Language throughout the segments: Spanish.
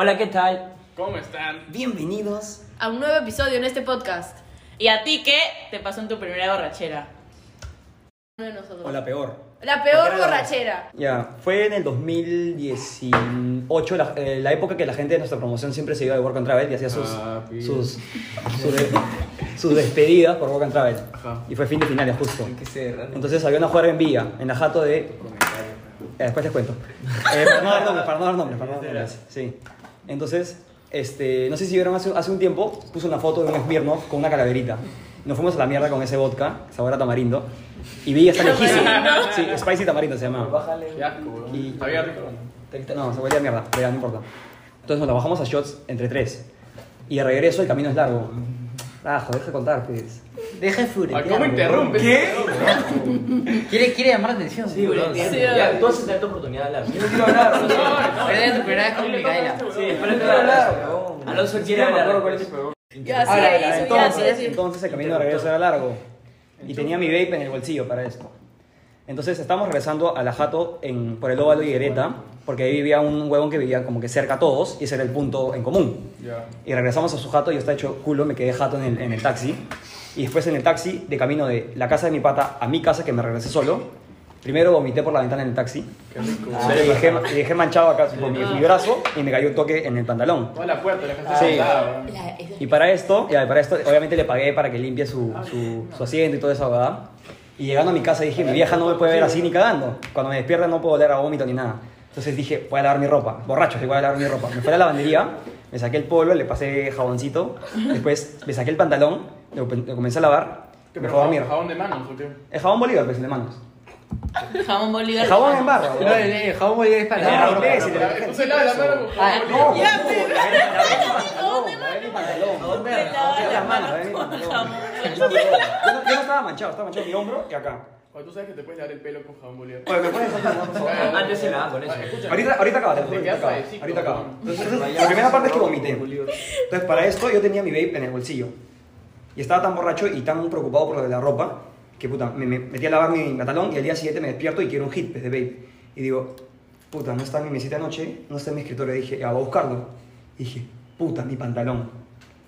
Hola, ¿qué tal? ¿Cómo están? Bienvenidos. a un nuevo episodio en este podcast. ¿Y a ti qué te pasó en tu primera borrachera? Uno de nosotros. O la peor. La peor borrachera. Ya, fue en el 2018, la, eh, la época que la gente de nuestra promoción siempre se iba de Work and Travel y hacía sus, Papi. sus, sus, de- sus despedidas por Work and Travel. Ajá. Y fue fin de finales justo. que ser Entonces había una juega en Villa, en la jato de... Eh, después les cuento. Eh, para no dar nombres, para no dar nombres, para no dar nombres. Sí. Entonces, este, no sé si vieron hace, hace un tiempo, puse una foto de un Smirnoff con una calaverita. Nos fuimos a la mierda con ese vodka, sabor a tamarindo. Y Villa está lejísimo. Sí, Spicy Tamarindo se llamaba. Bájale. Qué asco. Y- ¿Sabía rico? No, se huele a mierda, pero ya no importa. Entonces nos la bajamos a shots entre tres. Y de regreso el camino es largo. Ah, joder, deja de contar, pues. Deja de Ay, furetear. ¿Cómo interrumpes? ¿Qué? ¿Quiere, quiere llamar la atención? Sí. Sí, Ya, tú a tener tu oportunidad de hablar. Yo no quiero hablar. Era tu primera vez con Micaela. Sí, pero no quiero hablar. Alonso quiere hablar. Ya, sí, entonces, entonces el camino de regreso era largo. Y tenía mi vape en el bolsillo para esto. Entonces estábamos regresando a la jato en, por el óvalo y Higuereta, porque ahí vivía un huevón que vivía como que cerca a todos, y ese era el punto en común. Ya. Y regresamos a su jato, yo estaba hecho culo, me quedé jato en el, en el taxi. Y después en el taxi, de camino de la casa de mi pata a mi casa, que me regresé solo, primero vomité por la ventana en el taxi. Qué rico. y, dejé, y dejé manchado acá por mi, mi brazo y me cayó un toque en el pantalón. Toda la puerta, la gente Sí. weón. La- esa- Y para esto, ya, para esto, obviamente le pagué para que limpie su, su, su asiento y toda esa abogada. Y llegando a mi casa dije, mi vieja no me puede ver así ni cagando. Cuando me despierta no puedo oler a vómito ni nada. Entonces dije, voy a lavar mi ropa. Borracho, voy a lavar mi ropa. Me fui a la lavandería, me saqué el polvo, le pasé jaboncito. Después me saqué el pantalón, lo, lo comencé a lavar. ¿Qué, Me fue a dormir. ¿Jabón de manos o qué? El jabón Bolívar, pues, el de manos. Jamón Bolívar. El jabón en barra. No, el, el jabón Bolívar es para No, se lavas la mano con Ah, jabón No, Bolívar. Ya, pantalón. Jabón yo no estaba manchado, estaba manchado mi hombro y acá. Oye, tú sabes que te puedes lavar el pelo con jabón Bolívar. Oye, ¿me puedes no, por favor? Antes se lavaban con eso. Ah, escucha. Ahorita, ahorita acaba, te juro, ahorita acaba. suavecito, Ahorita acaba. ¿no? Entonces, la primera parte es que vomité. Entonces, para esto yo tenía mi vape en el bolsillo. Y estaba tan borracho y tan preocupado por lo de la ropa que puta, me, me metí a lavar mi pantalón y al día siguiente me despierto y quiero un hit pues, de vape. Y digo, puta, no está en mi mesita de noche, no está en mi escritorio. Y dije, ya, voy a buscarlo. Y dije, puta, mi pantalón.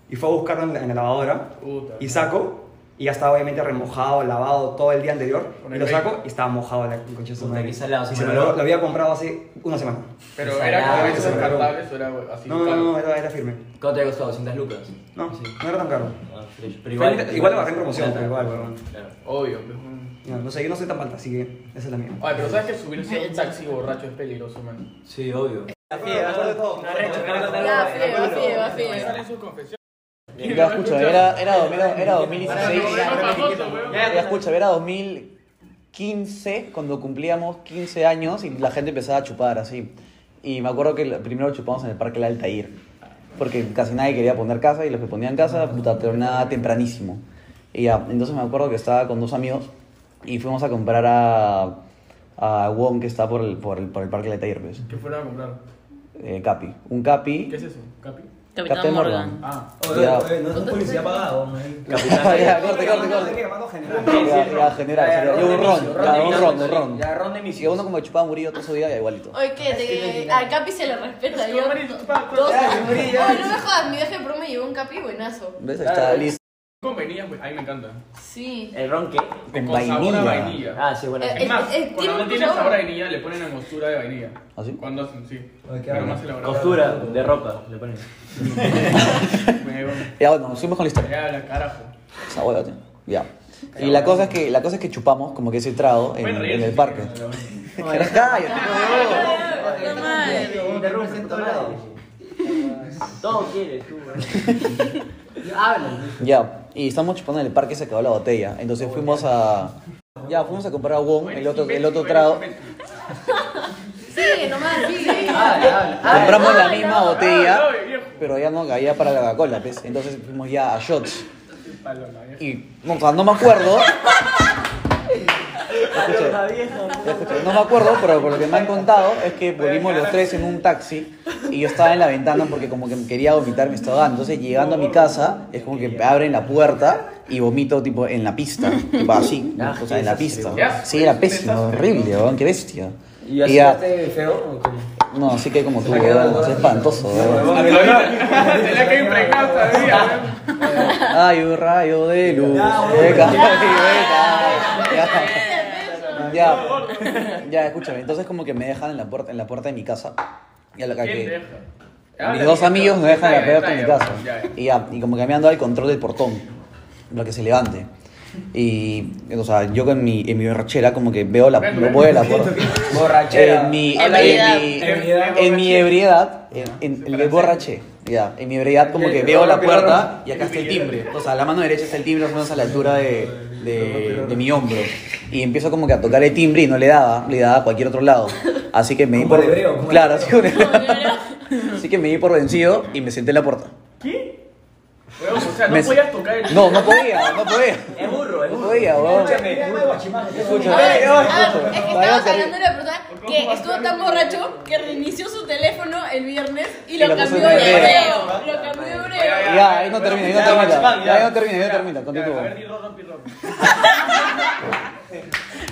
Y fue a buscarlo en la, en la lavadora Puta. y saco. Y ya estaba obviamente remojado, lavado todo el día anterior. Y lo saco y estaba mojado la el coche de su madre. Y se me lo, lo había comprado hace una semana. Pero Salado, era agarró. descartables o era así. No, no, no, era, era firme. ¿Cuánto te ha costado? ¿200 lucas? No, Sí. no era tan caro. Ah. Pero Igual- igual, igual lo bajé en promoción, pero igual, weón. Claro. Obvio. pues. No, no sé, yo no soy tan falta, así que esa es la mía. Ay, pero sabes que subirse a un taxi borracho es peligroso, man. Sí, obvio. Va, fíe, va, fíe. Salen sus Ya, escucha, era, era, era, era 2016. Ya, escucha, era 2015 cuando cumplíamos 15 años y la gente empezaba a chupar así. Y me acuerdo que primero chupamos en el Parque del Altair. Porque casi nadie quería poner casa y los que ponían casa, puta, terminaba tempranísimo. Y ya, entonces me acuerdo que estaba con dos amigos y fuimos a comprar a, a Wong que está por el, por el, por el Parque del Altair, pues. ¿Qué fueron a comprar? Eh, Capi. Un Capi. ¿Qué es eso? ¿Capi? Capitán Captain Morgan. Ah. Ya. no es policía pagado, ya, corte, corte, corte. Ya, ya, general, y un ron, ya, un ron, un ron. Ya, ron de misión. uno como chupaba Murillo todo su día, ya igualito. Oye, ¿qué? Te- al Capi se le respeta. Yo, ya, Oye, no me jodas, mi viaje de promo me llevó un Capi buenazo. ¿Ves? Ahí está listo. Con vainilla, pues, a mí me encanta. Sí. ¿El ron qué? Con Con sabor a vainilla. Ah, sí, bueno. Eh, Es más, eh, eh, tiene cuando no tiene sabor. sabor a vainilla, le ponen angostura de vainilla. ¿Ah, sí? Cuando hacen, sí. Pero más elaborado. Costura de ropa, le ponen. Me Ya, bueno, seguimos con la historia. Ya, la carajo. Hueá, tío. Ya. Y la cosa es que, la cosa es que chupamos como que ese trago en, Pueden en reírse el parque. quieren, Cállate, Puta madre. Interrumpe en lados. Todo quieres tú. Habla. Ya, y estamos chupando en el parque y se acabó la botella. Entonces fuimos a. Ya, fuimos a comprar a Wong, el otro, el otro trago. Sigue, nomás, sigue. Compramos la misma no. botella, pero ya no caía para la Coca-Cola, pues. Entonces fuimos ya a shots. Y no, o sea, no me acuerdo. No me acuerdo, pero por lo que me han contado es que volvimos los tres en un taxi y yo estaba en la ventana porque como que quería vomitar, me estaba dando. Entonces llegando a mi casa es como que abren la puerta y vomito tipo en la pista, tipo así, o sea, en la pista. Sí, era pésimo, horrible, weón, qué bestia. ¿Y así feo o cómo? No, así que como tú. Es espantoso, weón. Tenía que impregnar todavía. Hay un rayo de luz. que cae y me cae. Ya. Ya. Ya, escúchame. Entonces como que me dejan en la puerta, en la puerta de mi casa. Y a la ¿Quién que deja? mis dos amigos me dejan en la puerta de mi casa. ya, ya. Y ya, y como que me han dado el control del portón. Para que se levante. Y, o sea, yo con mi, en mi borrachera como que veo la, Ven, voy a la puerta. Borrachera. En mi, en, Ebriedad. mi, Ebriedad. en mi ebriedad, en, en, en borraché, ya, en mi ebriedad como que veo la puerta y acá está el timbre. O sea, la mano derecha está el timbre más o menos a la altura de, de, de mi hombro. Y empiezo como que a tocar el timbre y no le daba, le daba a cualquier otro lado. Así que me di por... hebreo, Claro, así que me di por vencido y me senté en la puerta. Weón, o sea, no Me- podías tocar el. No, no podía, no podía. Es burro, es No burro. podía, weón. Escúchame. Escúchame. Ah, es que estabas te- hablando de una persona que estuvo tan borracho que reinició su teléfono el viernes y lo lo puso cambió en de hebreo. hebreo. Lo cambió de hebreo. Ya, ahí no termina, ahí no Ya, termina. guachimán, Ya, ya. ahí no termina, ahí no Ya, termina. ya, Continúa. A ver, di ron, ron, pi, ron.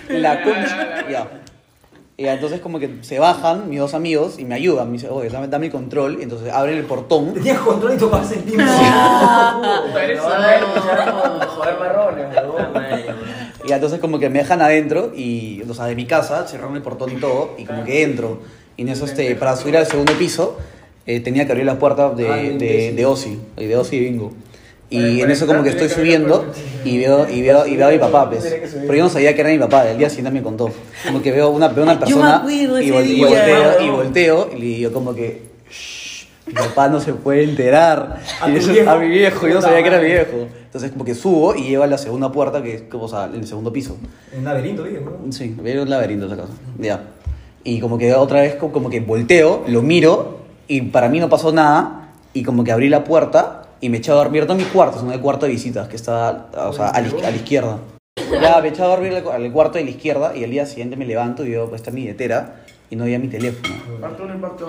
La concha. Ya. Y entonces como que se bajan mis dos amigos y me ayudan. Me dicen, oye, dame, dame el control. Y entonces abren el portón. Tenías control y tocabas el timbre. Eres Joder, marrones, huevón. Y entonces como que me dejan adentro y, o sea, de mi casa, cerraron el portón y todo. Y como que entro. Y en eso, este, para subir al segundo piso, eh, tenía que abrir las puertas de, de, de Ozzy. y De Ozzy y Bingo. Y en eso como que estoy subiendo y veo, y veo, y veo a mi papá, pues. Pero yo no sabía que era mi papá, el día siguiente me contó. Como que veo una, veo una persona y, volteo, y volteo y le digo como que... "Shh, Mi papá no se puede enterar. ¿A Y eso- viejo? a mi viejo, yo no sabía que era mi viejo. Entonces como que subo y llego a la segunda puerta, que es como, o sea, en el segundo piso. En un laberinto, ¿viste? ¿no? Sí, veo un laberinto esa casa. Ya. Y como que otra vez como que volteo, lo miro y para mí no pasó nada y como que abrí la puerta y me eché a dormir. No en mi cuarto, sino el cuarto de visitas que está o sea, a, la, a la izquierda. Ya, me eché a dormir al cu- al cuarto de la izquierda y al día siguiente me levanto y veo, pues está mi billetera y no había mi teléfono.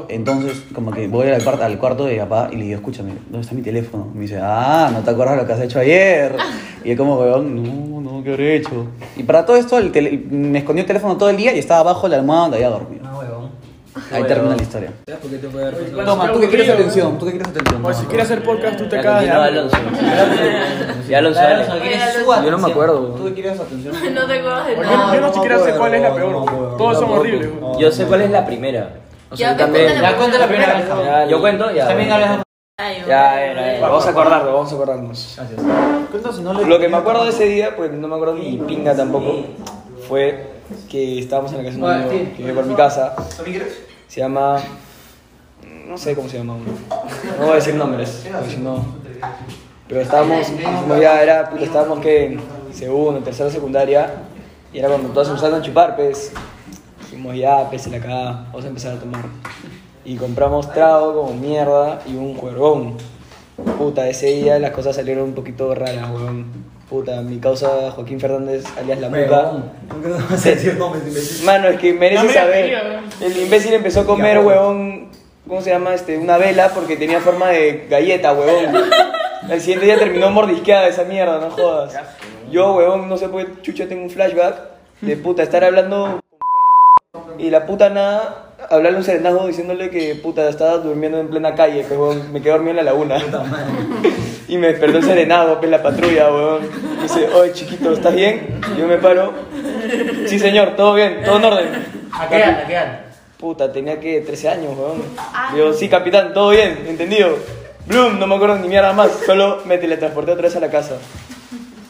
Entonces, como que voy al cuarto, al cuarto de mi papá y le digo, escúchame, ¿dónde está mi teléfono? Me dice, ah, ¿no te acuerdas lo que has hecho ayer? Y yo como, weón, no, no, ¿qué habré hecho? Y para todo esto, el me escondió el teléfono todo el día y estaba abajo de la almohada donde había dormido. Ah. Ahí termina la historia. ¿Sabes por qué te puede haber pasado? Toma, tú que quieres atención, tú que quieres atención. Pues si quieres hacer podcast, tú te Ya cagas hambre. Alonso. Ya Alonso. Yo no me acuerdo. ¿Tú que quieres atención? No te acuerdas de nada. yo no siquiera sé cuál es la peor. Todos son horribles. Yo sé cuál es la primera. O Ya, sea, también. la Ya cuenta la primera vez. Ya, Yo cuento, ya. También hablas Ay, Ya, era, era. Vamos a acordarnos, vamos a acordarnos. Cuéntanos si no le... Lo que me acuerdo de ese día, pues no me acuerdo ni pinga tampoco, fue que estábamos en la casa de un amigo que vive por mi casa. Se llama. No sé cómo se llama uno. No voy a decir nombres, no. Pero estábamos, como ya era, estábamos que en segundo, tercera secundaria, y era cuando todos empezaron a chupar, pues. Dijimos ya, pues la cagada, vamos a empezar a tomar. Y compramos trago como mierda y un juergón. Puta, ese día las cosas salieron un poquito raras, weón. Puta, mi causa Joaquín Fernández, alias La Muca. Nunca no vas a decir nombres, imbécil. Mano, es que merece No me saber. quería. El imbécil empezó a comer, huevón, ¿cómo se llama? Este, una vela porque tenía forma de galleta, huevón. El siguiente día terminó mordisqueada esa mierda, no jodas. Yo, huevón, no sé por qué chucho tengo un flashback de puta estar hablando y la puta nada hablarle a un serenazgo diciéndole que puta estaba durmiendo en plena calle, que huevón, me quedé dormido en la laguna. Y me despertó el serenazgo, pues la patrulla, huevón. Y dice, oye chiquito, ¿estás bien? Y yo me paro. Sí señor, todo bien, todo en orden. ¿A qué edad? ¿A qué edad? Puta, tenía que 13 años, weón. Digo, sí, capitán, todo bien, entendido. Bloom, no me acuerdo ni mierda más, solo me teletransporté otra vez a la casa.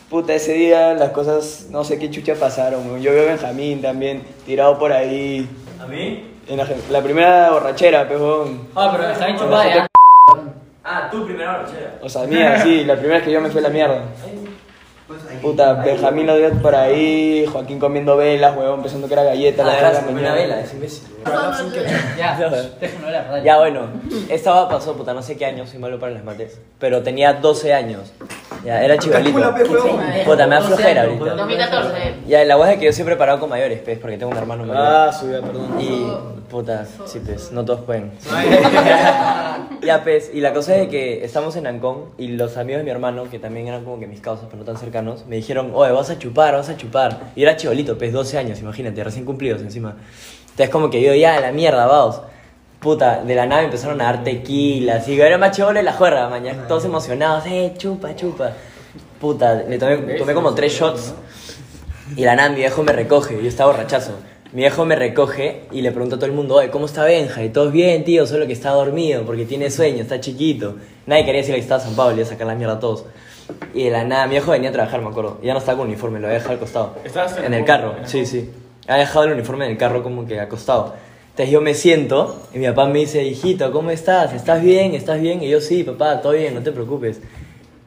Puta, ese día las cosas, no sé qué chucha pasaron, weón. Yo veo a Benjamín también, tirado por ahí. ¿A mí? En la, la primera borrachera, pues, weón. Ah, pero está bien chupada ya. Ah, tu primera borrachera. O sea, mía, sí, la primera que yo me fui a la mierda. Puta, Benjamín lo dio por ahí, Joaquín comiendo velas, weón, pensando que era galleta. Ah, la mañana. vela, es imbécil. Ya, déjalo hablar. Ya, bueno, esta va pasó, puta, no sé qué años, soy malo para las mates, pero tenía 12 años. Ya, era chivalito. Huevón. Puta, me da 12 flojera ahorita. 2014. Ya, la hueá es que yo siempre he parado con mayores, pues, porque tengo un hermano mayor. Ah, su vida, perdón. Y, puta, sí, pues, no todos pueden. ya, pues, y la cosa es de que estamos en Ancón y los amigos de mi hermano, que también eran como que mis causas, pero no tan cercanos, me dijeron, oye, vas a chupar, vas a chupar. Y era chibolito, pues, 12 años, imagínate, recién cumplidos encima. Entonces, como que yo, ya, la mierda, vamos. Puta, de la nave empezaron a dar tequila, era más chévere la juerga, mañana, todos emocionados, eh, chupa, chupa. Puta, le tomé, tomé como tres shots y la nada mi viejo me recoge, yo estaba borrachazo. Mi viejo me recoge y le pregunto a todo el mundo, oye, ¿cómo está Benja? Y todos bien, tío, solo que está dormido porque tiene sueño, está chiquito. Nadie quería decirle que estaba San Pablo y a sacar la mierda a todos. Y de la nada, mi viejo venía a trabajar, me acuerdo. Ya no estaba con uniforme, lo había dejado al costado. ¿Estabas en en el carro? en el Sí, sí. Había dejado el uniforme en el carro como que acostado. Entonces yo me siento y mi papá me dice, hijito, ¿cómo estás? ¿Estás bien? ¿Estás bien? Y yo, sí, papá, todo bien, no te preocupes.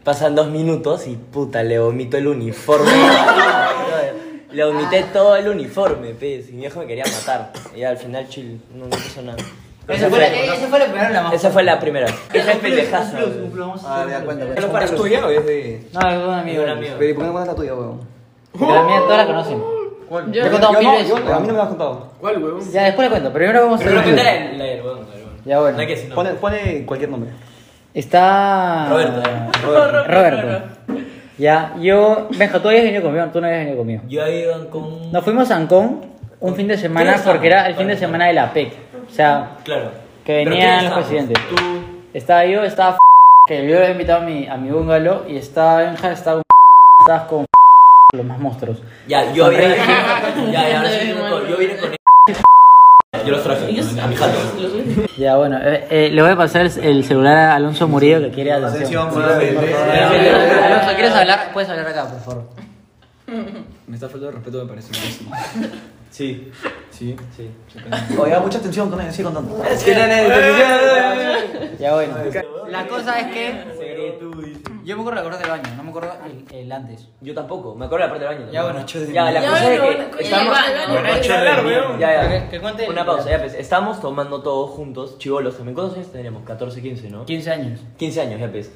Pasan dos minutos y puta, le vomito el uniforme. le vomité todo el uniforme, pez. Y mi viejo me quería matar. Y al final, chill, no, no pasó nada. Esa fue, la, esa fue la primera la más Esa fue la primera. Esa es pendejaza. Ah, ya, cuenta, cuenta. ¿Es para tuya o es de.? No, es un amigo. Un amigo. Pero, ¿y ¿Por qué no cuentas la tuya, weón? Que la mía todas la conocen. ¿Cuál? Yo he contado mil veces. a mí no me lo has contado. ¿Cuál, huevón? Ya, después le cuento. Primero vamos a Pero cuéntale la la del huevón, la huevón. Ya, bueno. No hay que decir Pone, nombre. pone cualquier nombre. Está. Roberto. Roberto. Ya, yo. Benja, tú habías venido conmigo, tú no habías venido conmigo. Yo he ido con... Nos fuimos a Ancón un fin de semana ¿Quiénes porque era el fin de semana de la PEC. O sea, Claro. que ¿Pero venían los presidentes. Tú... Estaba yo, estaba que yo había invitado a mi, a mi bungalow y estaba Benja, estaba con estabas con los más monstruos. Ya, yo. Rey. Ya, ya, ahora sí. Yo vine con... Yo los traje a mi jato. Ya, bueno, eh, eh, le voy a pasar el, el celular a Alonso Murillo que quiere atención. Alonso, ¿quieres hablar? Puedes hablar acá, por favor. Me está faltando de respeto, me parece. Sí. Sí. Sí. Oiga, mucha atención con él, sigue contando. Es que Ya, bueno. La cosa es que yo me acuerdo de la parte del baño, no me acuerdo el, el antes. Yo tampoco, me acuerdo la parte del baño. Ya, bueno, Ya, la cosa es que estamos... ya, ya, que cuente Una pausa, ya pues. Estamos tomando todos juntos, chivolos también. ¿Cuántos años teníamos? 14, 15, ¿no? 15 años. 15 años, ya pues.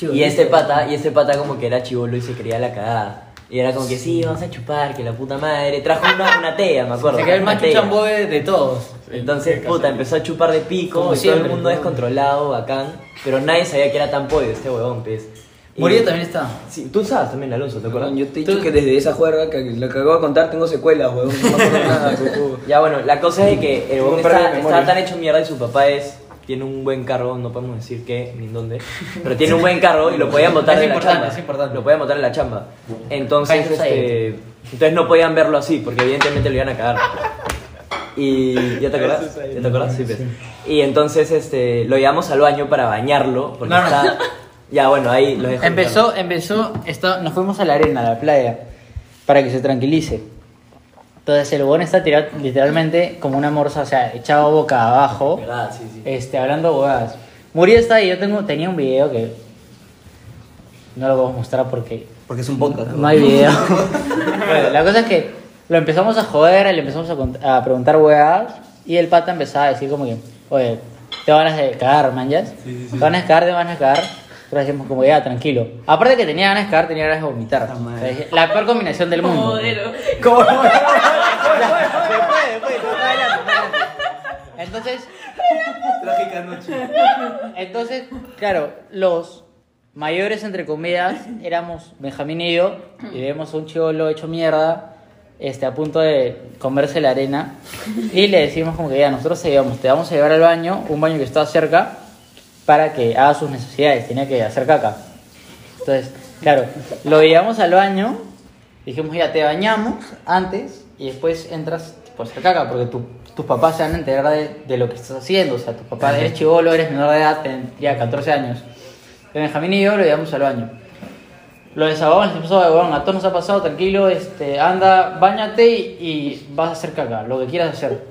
Y este pata, y este pata como que era chivolo y se creía la cagada. Y era como que sí, vamos a chupar, que la puta madre. Trajo una, una tea, me acuerdo. Se quedó el más chuchambo de, de todos. Entonces, puta, empezó a chupar de pico, Como y todo siempre, el mundo ¿no? descontrolado, bacán. Pero nadie sabía que era tan pollo este huevón, pues. Y- Murillo también está. Sí, tú sabes también, Alonso, ¿te acuerdas? Yo te he dicho que desde esa juerga que lo que acabo de contar tengo secuelas, weón. No me acuerdo nada, coco. Ya bueno, la cosa es que el huevón Tengo está, de está tan hecho mierda y su papá es tiene un buen carro, no podemos decir qué ni dónde, pero tiene un buen carro y lo podían botar Es en la chamba. es importante. Lo podían botar en la chamba. Entonces, este, entonces no podían verlo así porque evidentemente lo iban a cagar. Y ¿ya te acuerdas? ¿Ya te acuerdas? Sí, pues. Y entonces este lo llevamos al baño para bañarlo porque No, no. está Ya bueno, ahí los dejo. Empezó, empezó, esto, nos fuimos a la arena, a la playa, para que se tranquilice. Entonces el huevón está tirado literalmente como una morsa, o sea, echado boca abajo, ¿Verdad? Sí, sí. este, hablando huevadas. Murió está y yo tengo, tenía un video que no lo puedo mostrar porque Porque es un podcast. no hay video. bueno, la cosa es que lo empezamos a joder, le empezamos a, a preguntar huevadas y el pata empezaba a decir como que, oye, te van a cagar, manjas. Te van a cagar, te van a cagar. Decimos como ya, tranquilo. Aparte que tenía ganas de cagar, tenía ganas de vomitar. O sea, dije, la peor combinación del mundo. Modelo. ¿Cómo? después, después, adelante. Entonces, Trágica noche. entonces, claro, los mayores, entre comillas, éramos Benjamín y yo, y vemos a un chivolo hecho mierda, este, a punto de comerse la arena, y le decimos como que ya, nosotros te llevamos, te vamos a llevar al baño, un baño que está cerca, para que haga sus necesidades, tenía que hacer caca. Entonces, claro, lo llevamos al baño, dijimos ya, te bañamos antes, y después entras por hacer caca, porque tu- tus papás se van a enterar de, de lo que estás haciendo, o sea, tus papás, eres chivolo, eres menor de edad, tendría 14 años. Benjamín y yo lo llevamos al baño. Lo desahogamos, le dijimos, "Oye, weón, a todos nos ha pasado, tranquilo, este, anda, bañate y, y vas a hacer caca, lo que quieras hacer.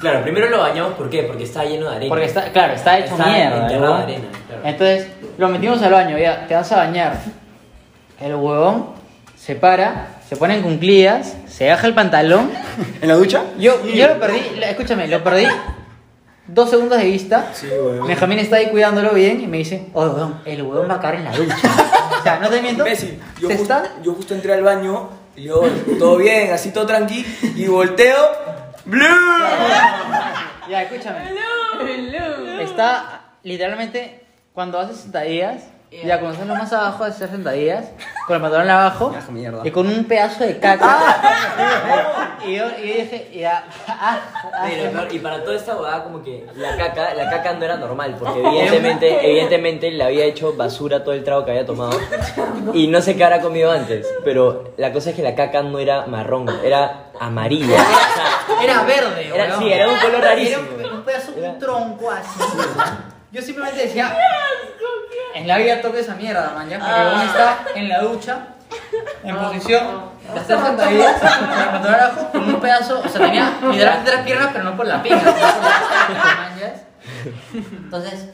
Claro, primero lo bañamos, ¿por qué? Porque está lleno de arena. Porque está, claro, está hecho Está mierda. ¿no? de arena, claro. Entonces, lo metimos al baño, ya, te vas a bañar. El huevón se para, se pone en cunclillas, se baja el pantalón. ¿En la ducha? Yo, yo lo perdí, escúchame, lo perdí dos segundos de vista. Sí, weón. Benjamín está ahí cuidándolo bien y me dice, oh, huevón, el huevón va a caer en la ducha. o sea, no te miento. Imbécil. Yo, se justo, está yo justo entré al baño y yo, todo bien, así todo tranqui, y volteo. ¡Blue! Ya, escúchame. Está literalmente, cuando haces sentadillas, Ya, cuando estás lo más abajo de hacer sentadillas, con el pantalón abajo Ya, mierda. y con un pedazo de caca. y, yo, y yo dije, ya. ah, ah, peor, y para toda esta huevada como que la caca, la caca no era normal, porque evidentemente, evidentemente le había hecho basura todo el trago que había tomado y no sé qué habrá comido antes, pero la cosa es que la caca no era marrón, era amarilla. O sea, Era verde, Era- sí, era un color rarísimo. Era un, un pedazo, Era- un tronco así. Yo simplemente decía, en la vida toque esa mierda, man, ya, porque uno está en la ducha, en posición, hacer sentadillas, con el pantalón abajo, con un pedazo, o sea, tenía literalmente tres piernas, pero no por la pinga, sino por la. Entonces,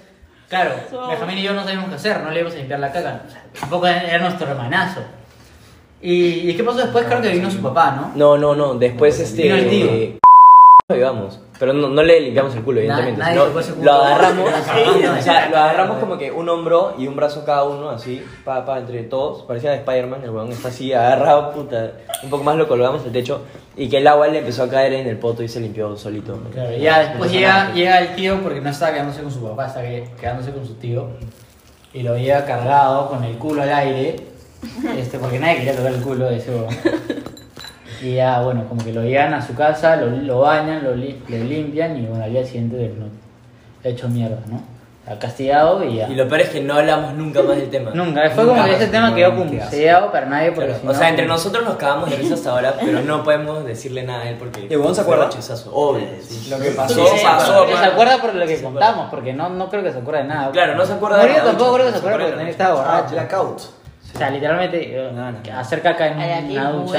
claro, Benjamín y yo no sabíamos qué hacer, no le íbamos a limpiar la caca, o sea, tampoco era nuestro hermanazo. ¿Y, ¿y qué pasó después? Creo que vino su papá, ¿no? No, no, no, después este... Vino el tío. eh, lo llevamos, pero no, no le limpiamos el culo, evidentemente. nadie sino lo agarramos, Sí, o sea, lo agarramos como que un hombro y un brazo cada uno, así, pa, pa, entre todos. Parecía de Spider-Man, el weón está así agarrado, puta. Un poco más lo colgamos al techo y que el agua le empezó a caer en el poto y se limpió solito. Claro, y ya después llega, llega el tío porque no estaba quedándose con su papá, estaba que- quedándose con su tío. Y lo lleva cargado con el culo al aire. Este, porque nadie quería tocar el culo de ese huevón. Y ya, bueno, como que lo llevan a su casa, lo, lo bañan, lo, li- le limpian y bueno, al día siguiente de- no, hecho mierda, ¿no? Ha castigado y ya. Y lo peor es que no hablamos nunca más del tema. Nunca, fue como que ese tema quedó sellado para nadie porque Claro, si o no, sea, entre como- nosotros nos cagamos de risa hasta ahora, pero no podemos decirle nada a él porque. ¿Y el huevón se acuerda? rechazazo. Obvio. sí. Lo que pasó, Sí, pasó. porque se acuerda por lo que contamos, porque no, no creo que se acuerde de nada. Claro, no se acuerda de nada, tampoco creo que se se acuerda porque estaba Ah, borracho. blackout. O sea, literalmente eh, No, no, no. hacer caca en una ducha.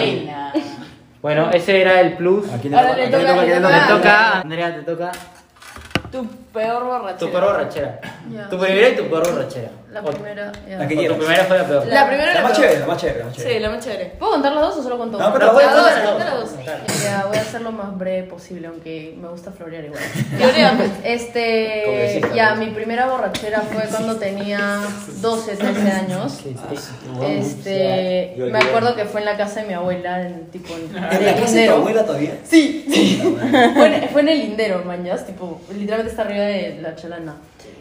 Bueno, ese era el plus. ¿A quién le toca? toca- ¿A quién le le toca? Te toca, Andrea, te toca Tu peor borrachera. tu peor borrachera. Ya. Tu primera y tu peor borrachera. La primera. ya. La que o tu quieras. primera fue la peor. La primera La y más peor. chévere, la más chévere, la más chévere. Sí, la más chévere. ¿Puedo contar las dos o solo conto No, una? pero voy a Las contar dos, las dos. las dos. Ya, voy a hacer lo más breve posible, aunque me gusta florear igual. Pues, este, ya, mi primera borrachera fue cuando tenía 12, 13 años. Este, me acuerdo que fue en la casa de mi abuela, en tipo en, en ¿En la casa de tu abuela todavía? Sí, sí. fue, en, fue en el lindero, mañas, tipo, literalmente está arriba de la chalana.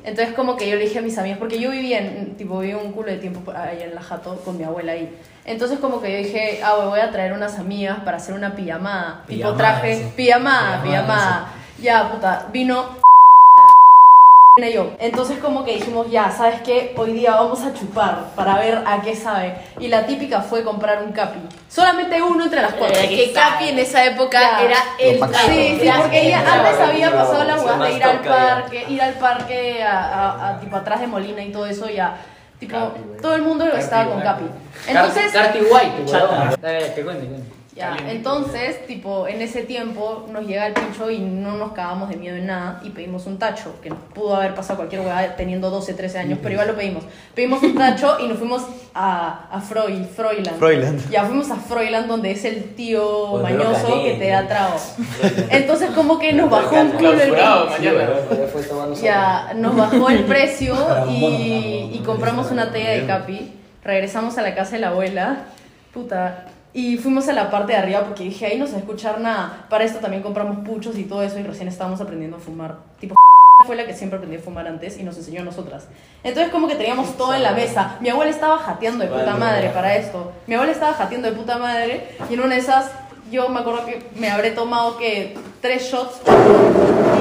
Entonces como que yo le dije a mis amigas, porque yo vivía en, tipo, vivía un culo de tiempo allá en la jato con mi abuela ahí. Entonces como que yo dije, ah, voy a traer unas amigas para hacer una pijamada. tipo traje, pijamada, Pijamada, pijamada. Ya, puta, vino yo. Entonces como que dijimos, ya, ¿sabes qué? Hoy día vamos a chupar para ver a qué sabe. Y la típica fue comprar un capi. Solamente uno entre las cuatro. Eh, que Capi en esa época Ya. era el trago. Sí, sí, porque el ella antes había pasado la hueá de ir al ya. parque, ir al parque a, a- a, tipo atrás de Molina y todo eso ya. Tipo, Capi, todo el mundo lo estaba con Capi. Entonces, Carti White. Dale, que ya, entonces, tipo, en ese tiempo nos llega el pincho y no nos cagamos de miedo en nada y pedimos un tacho, que nos pudo haber pasado cualquier hueá teniendo 12, 13 años, pero igual lo pedimos. Pedimos un tacho y nos fuimos a, a Freud, Froiland. Froiland. Ya fuimos a Froiland donde es el tío mañoso que te da trago. Entonces como que nos bajó un culo el precio. Ya, nos bajó el precio y, y compramos una talla de capi. Regresamos a la casa de la abuela. Puta. Y fuimos a la parte de arriba porque dije, ahí no a escuchar nada. Para esto también compramos puchos y todo eso y recién estábamos aprendiendo a fumar. Tipo, fue la que siempre aprendió a fumar antes y nos enseñó a nosotras. Entonces como que teníamos todo en la mesa. Mi abuela estaba jateando de puta madre para esto. Mi abuela estaba jateando de puta madre y en una de esas yo me acuerdo que me habré tomado que tres shots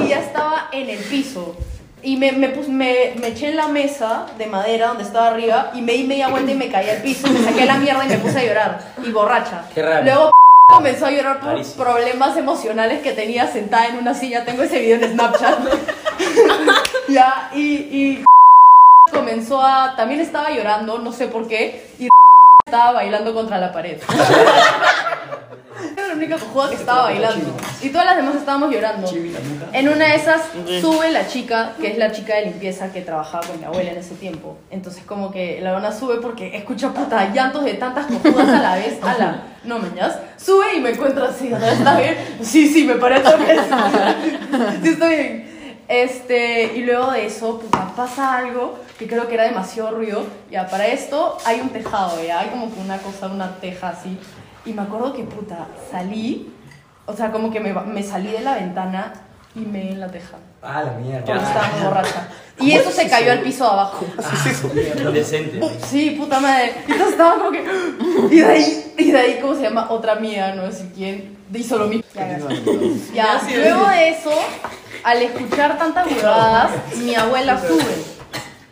y ya estaba en el piso. Y me, me, pus- me, me eché en la mesa de madera donde estaba arriba y me di media vuelta y me caí al piso. Me saqué la mierda y me puse a llorar. Y borracha. Qué raro. Luego comenzó a llorar por problemas emocionales que tenía sentada en una silla. Tengo ese video en Snapchat. ya, y, y comenzó a... También estaba llorando, no sé por qué. Y estaba bailando contra la pared. Era la única cojuda que estaba bailando. Y todas las demás estábamos llorando. En una de esas sube la chica, que es la chica de limpieza que trabajaba con mi abuela en ese tiempo. Entonces como que la dona sube porque escucha puta llantos de tantas cojudas a la vez. A la, no meñas. Sube y me encuentra así. ¿Está bien? Sí, sí, me parece. Sí, estoy bien. Este, y luego de eso, puta, pasa algo que creo que era demasiado ruido. Ya, para esto hay un tejado, ya, hay como que una cosa, una teja así. Y me acuerdo que, puta, salí, o sea, como que me, me salí de la ventana y me en la teja. Ah, la mierda. Porque estaba muy borracha. Y eso se cayó al piso de abajo. Indecente. Sí, puta madre. Y entonces estaba como que. Y de ahí, y de ahí, ¿cómo se llama? Otra amiga, no sé quién, hizo lo mismo. Ya, luego de eso, al escuchar tantas huevadas, mi abuela sube.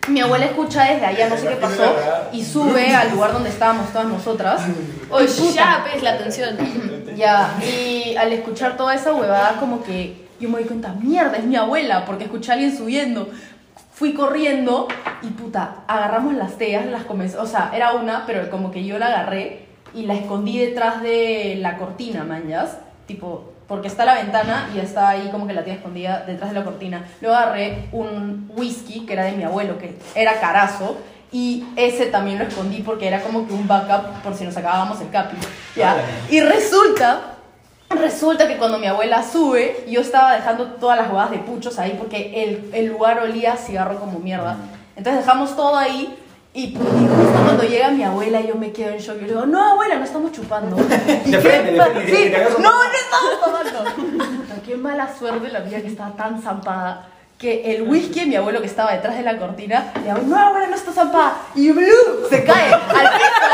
Mi abuela escucha desde allá, no sé qué pasó, y sube al lugar donde estábamos todas nosotras. Oye, ya, pues, la atención. Ya, y al escuchar toda esa huevada, como que yo me doy cuenta, mierda, es mi abuela, porque escuché a alguien subiendo. Fui corriendo y puta, agarramos las teas, las comenzó, o sea, era una, pero como que yo la agarré y la escondí detrás de la cortina, manjas, tipo, porque está la ventana y está ahí como que la tía escondida detrás de la cortina. Luego agarré un whisky que era de mi abuelo, que era carazo, y ese también lo escondí porque era como que un backup por si nos acabábamos el capi. ¿ya? Y resulta Resulta que cuando mi abuela sube, yo estaba dejando todas las huevadas de puchos ahí porque el, el lugar olía a cigarro como mierda. Entonces dejamos todo ahí y, y justo cuando llega mi abuela yo me quedo en shock. Yo le digo, no abuela, no estamos chupando. Y frente, de sí, no, no estamos tomando. Qué mala suerte la mía que estaba tan zampada. Que el whisky mi abuelo que estaba detrás de la cortina, le digo, no abuela, no está zampada. Y blue, se cae al piso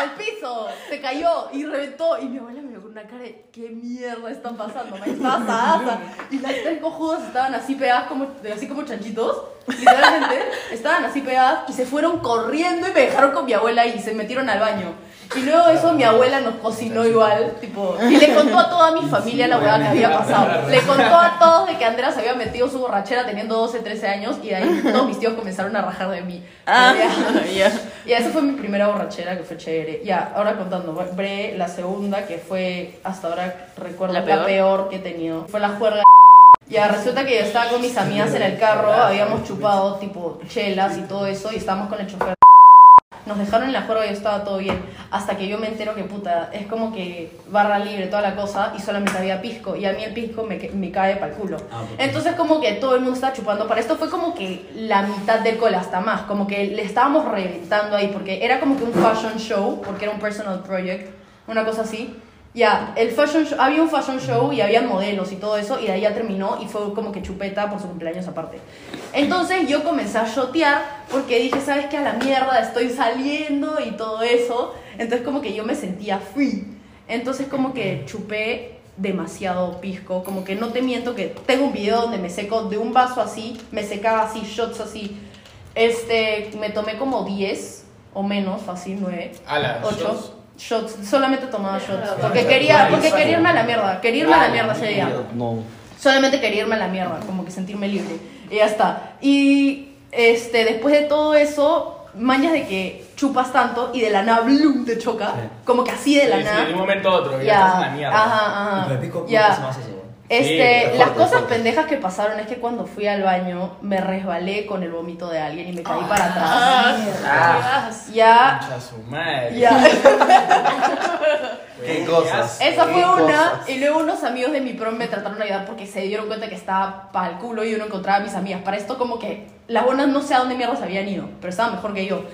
al piso, se cayó y reventó. Y mi abuela me vio con una cara de, ¿qué mierda está pasando? Me estaba asada. Y las tres cojudas estaban así pegadas, como, así como chanchitos, literalmente. Estaban así pegadas y se fueron corriendo y me dejaron con mi abuela y se metieron al baño. Y luego de eso mi abuela nos cocinó igual, tipo, y le contó a toda mi familia la hueá que había pasado. Le contó a todos de que Andrea se había metido su borrachera teniendo 12, 13 años y de ahí todos mis tíos comenzaron a rajar de mí. Ah, Ya. ya. Y esa fue mi primera borrachera que fue chévere. Ya, ahora contando, bre, la segunda que fue hasta ahora recuerdo ¿La la peor? peor, que he tenido. Fue la juerga. Ya, resulta que yo estaba con mis amigas en el carro, habíamos chupado tipo chelas y todo eso y estábamos con el chofer. Nos dejaron en la juerga y estaba todo bien. Hasta que yo me entero que puta, es como que barra libre, toda la cosa, y solamente había pisco. Y a mí el pisco me, me cae para el culo. Entonces, como que todo el mundo estaba chupando. Para esto fue como que la mitad del col, hasta más. Como que le estábamos reventando ahí, porque era como que un fashion show, porque era un personal project, una cosa así. Ya, el fashion show, había un fashion show y había modelos y todo eso, y de ahí ya terminó y fue como que chupeta por su cumpleaños aparte. Entonces yo comencé a shotear porque dije, ¿sabes qué? A la mierda estoy saliendo y todo eso. Entonces como que yo me sentía free. Entonces como que chupé demasiado pisco, como que no te miento que tengo un video donde me seco de un vaso así, me secaba así, shots así. Este, me tomé como 10 o menos, fácil, 9, Ala, 8 shots. solamente tomaba shots, porque quería, porque quería irme a la mierda, quería irme a la mierda ese día. No. Solamente quería irme a la mierda, como que sentirme libre. Y ya está. Y este, después de todo eso, mañas de que chupas tanto y de la nada, bloom, te choca. Como que así de la Sí, sí, de un momento a otro, ya, Ya. estás en la mierda. Ajá, ajá. Pero el pico Ya. pasa más eso, güey. Este, Sí, las cosas pendejas que pasaron es que cuando fui al baño me resbalé con el vómito de alguien y me caí para atrás. Ah, Ya, concha su madre. ya. Qué cosas. Esa Qué fue una, cosas. y luego unos amigos de mi prom me trataron de ayudar porque se dieron cuenta que estaba para el culo y yo no encontraba a mis amigas. Para esto como que las buenas no sé a dónde mierdas habían ido, pero estaban mejor que yo.